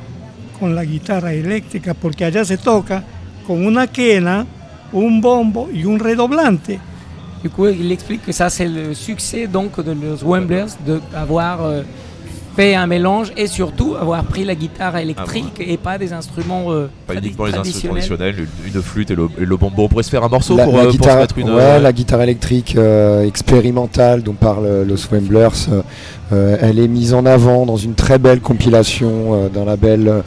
S: con la guitarra eléctrica, porque allá se toca con una quena, un bombo y un redoblante.
I: Du coup, il explique que ça, c'est le succès donc de los Wemblers d'avoir euh, fait un mélange et surtout avoir pris la guitare électrique et pas des instruments euh,
B: Pas uniquement les instruments
I: traditionnels.
B: une, flûte et le, et le bonbon. On pourrait se faire un morceau
D: La,
B: pour,
D: la
B: euh, pour se
D: guitare,
B: mettre une.
D: ouais,
B: euh,
D: la guitare électrique euh, expérimentale dont parlent Los Wemblers, elle est mise en avant dans une très belle compilation euh, d'un label euh,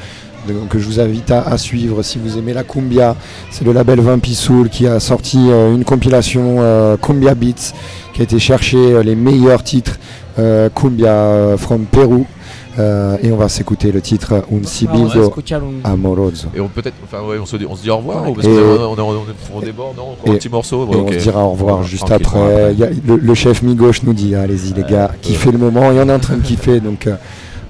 D: que je vous invite à, à suivre si vous aimez la cumbia. C'est le label Vampi Soul qui a sorti euh, une compilation euh, Cumbia Beats qui a été chercher euh, les meilleurs titres euh, cumbia from Pérou. Euh, et on va s'écouter le titre Un
I: un-
D: Amoroso.
B: Et on peut-être, enfin ouais, on se dit, on se dit au revoir
D: Ouais.
B: ou parce
D: Et-
B: on, est- on, est- on déborde, non Encore un
D: Et-
B: petit morceau.
D: et on se dira au revoir juste après. Il y a- le, le chef mi-gauche nous dit allez-y les gars, kiffez le moment. Il y en a en train de kiffer, donc euh,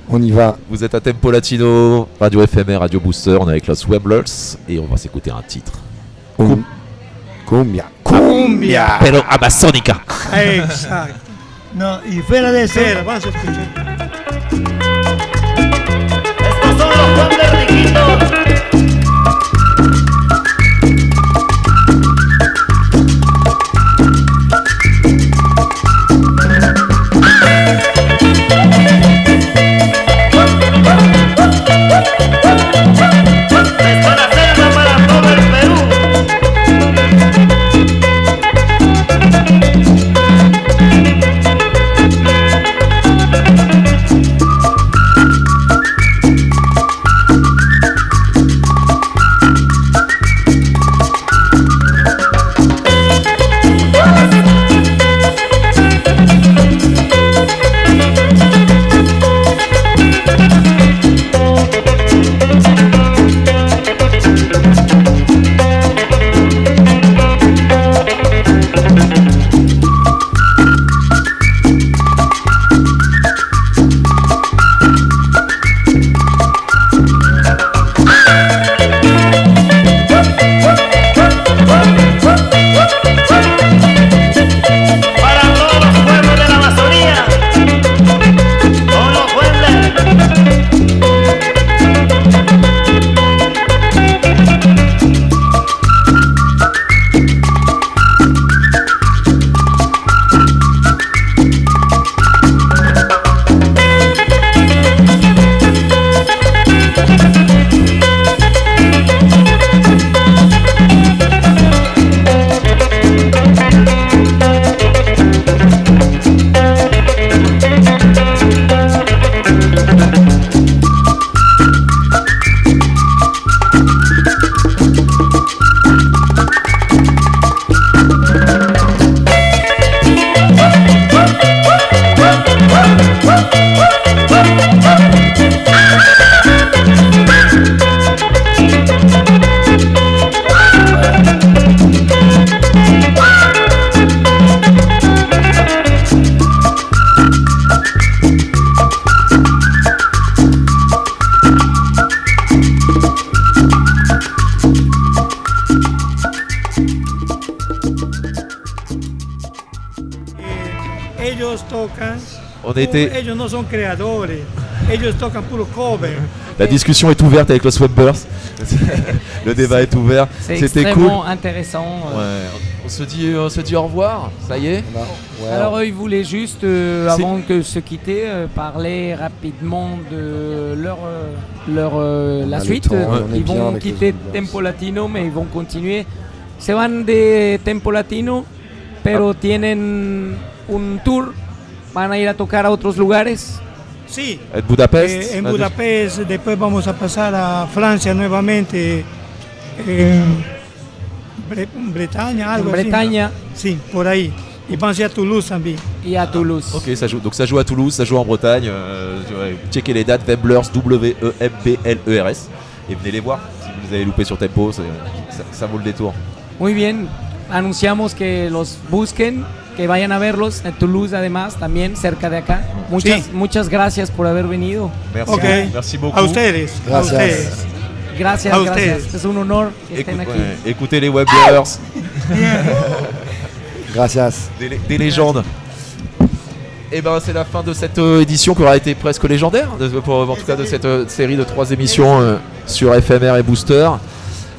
D: on y va.
B: Vous êtes à Tempo Latino, Radio FMR, Radio Booster, on est avec Los Wemblers et on va s'écouter un titre.
D: Um, cumbia.
S: Cumbia.
B: Pero Amazonica.
S: Exacto.
R: No, y fuera de.
S: Espera, vamos a escuchar.
N: Estos son los La
B: discussion est ouverte avec Los Wemblers. [laughs] le débat est ouvert. C'était cool.
I: intéressant. euh.
B: Ouais, on se dit, on se dit au revoir. Ça y est.
I: Alors ils voulaient juste, euh, avant de se quitter, euh, parler rapidement de leur, euh, leur euh, la suite. ils vont quitter. Tempo Latino, mais ils vont continuer. Se van de Tempo Latino, pero tienen un tour. Van a ir a tocar a otros lugares?
S: Sí.
B: En Budapest?
S: Eh, en
B: Ah,
S: Budapest, después vamos a pasar a Francia nuevamente. eh, Bre- Bretaña, algo
I: En
S: así.
I: Bretaña.
S: Sí, por ahí. Y vamos a ir a Toulouse también.
I: Y a Toulouse.
B: Ok, ça joue. Donc ça joue à Toulouse, ça joue en Bretagne. euh, checkez les dates. Wemblers, W-E-M-B-L-E-R-S. Et venez les voir. Si vous les avez loupés sur Tempo, ça, ça vaut le détour.
I: Muy bien. Anunciamos que los busquen, que vayan a verlos en Toulouse además, también cerca de acá. Muchas, muchas gracias por haber venido.
B: Merci.
S: Ok.
B: Merci beaucoup.
S: A ustedes. A
D: Gracias.
S: ustedes.
I: Gracias,
R: A
I: gracias.
R: ustedes.
I: Es un honor que estén
B: Écoute-
I: aquí.
B: ouais, écoutez les Webblers,
D: Gracias.
B: des, des légendes. Et ben c'est la fin de cette euh, édition qui aura été presque légendaire, de- pour, en tout cas de cette euh, série de trois émissions euh, sur FMR et Booster.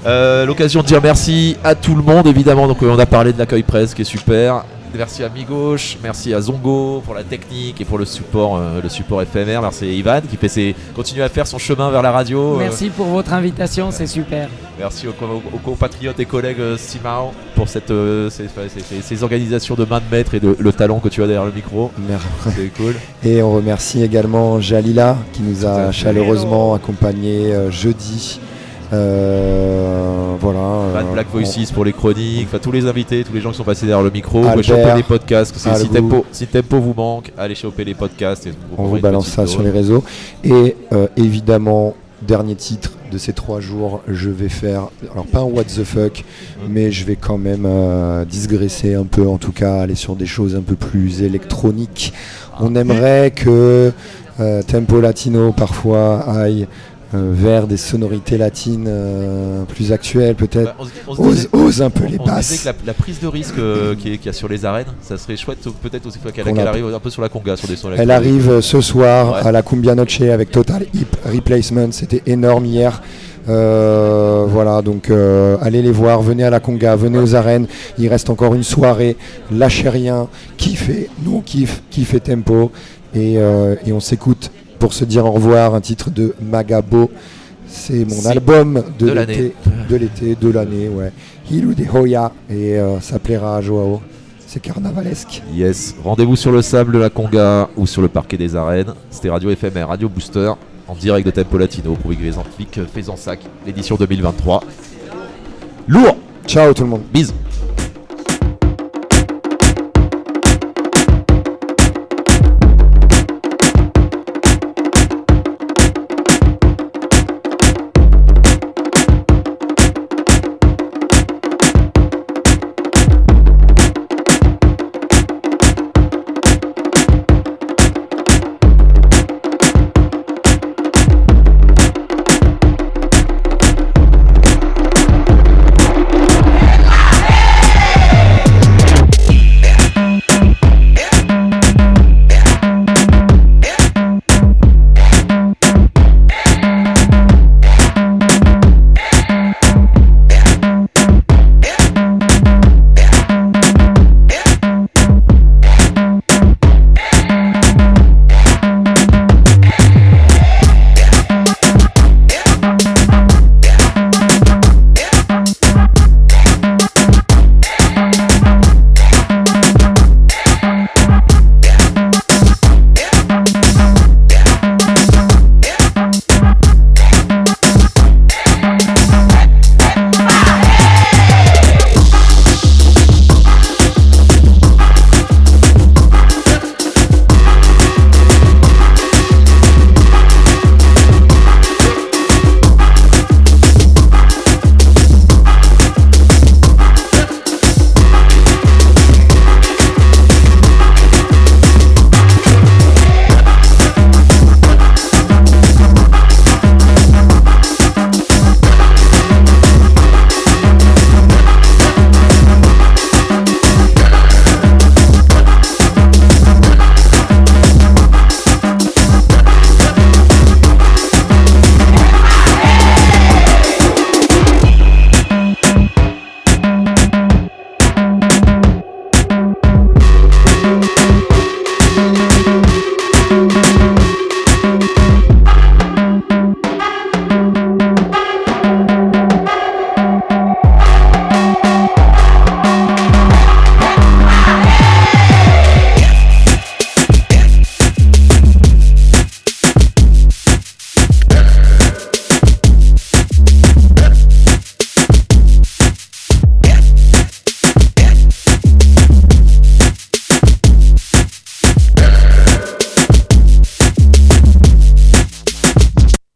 B: Euh, L'occasion de dire merci à tout le monde évidemment. Donc euh, on a parlé de l'accueil presse qui est super. Merci à Mi-Gauche, merci à Zongo pour la technique et pour le support, euh, le support FMR. Merci à Ivan qui fait ses, continue à faire son chemin vers la radio. euh,
I: Merci pour votre invitation, c'est super.
B: Merci aux, co- aux compatriotes et collègues Simao pour cette, euh, ces, ces- ces- ces organisations de main de maître et de, le talent que tu as derrière le micro.
D: Merci.
B: C'est cool.
D: Et on remercie également Jalila qui nous a chaleureusement accompagnés euh, jeudi. Euh, voilà.
B: Bad
D: euh,
B: Black
D: on-
B: Voices pour les chroniques, enfin tous les invités, tous les gens qui sont passés derrière le micro. Vous pouvez
D: Albert,
B: choper les podcasts. Si tempo, si tempo vous manque, allez choper les podcasts. Et
D: On vous balance ça sur les réseaux. Et euh, évidemment, dernier titre de ces trois jours, je vais faire, alors pas un what the fuck, mais je vais quand même euh, digresser un peu, en tout cas aller sur des choses un peu plus électroniques. On aimerait que euh, Tempo Latino parfois aille euh, vers des sonorités latines euh, plus actuelles peut-être.
B: Bah, on se- on se
D: ose, ose un peu les
B: on se disait
D: basses.
B: que la, la prise de risque euh, qui est- qu'il y a sur les arènes, ça serait chouette peut-être aussi qu'elle
D: a-
B: arrive un peu sur la conga, sur des sons
D: Elle arrive euh, ce soir
B: Ouais.
D: à la Cumbia Noche avec Total Hip Replacement. C'était énorme hier. Euh, voilà, donc euh, allez les voir, venez à la Conga, venez aux arènes. Il reste encore une soirée. Lâchez rien, kiffez, nous on kiffe, kiffez tempo. Et, euh, et on s'écoute pour se dire au revoir un titre de Magabo. C'est mon
B: Si.
D: album de, l'été, de l'été, de l'année, ouais. Hilu de Hoya et euh, ça plaira à Joao. C'est carnavalesque.
B: Yes, rendez-vous sur le sable de la Conga ou sur le parquet des arènes. C'était Radio FMR, Radio Booster, en direct de Tempo Latino pour Vic Faisansac, l'édition 2023. Lourd
D: Ciao tout le monde.
B: Bisous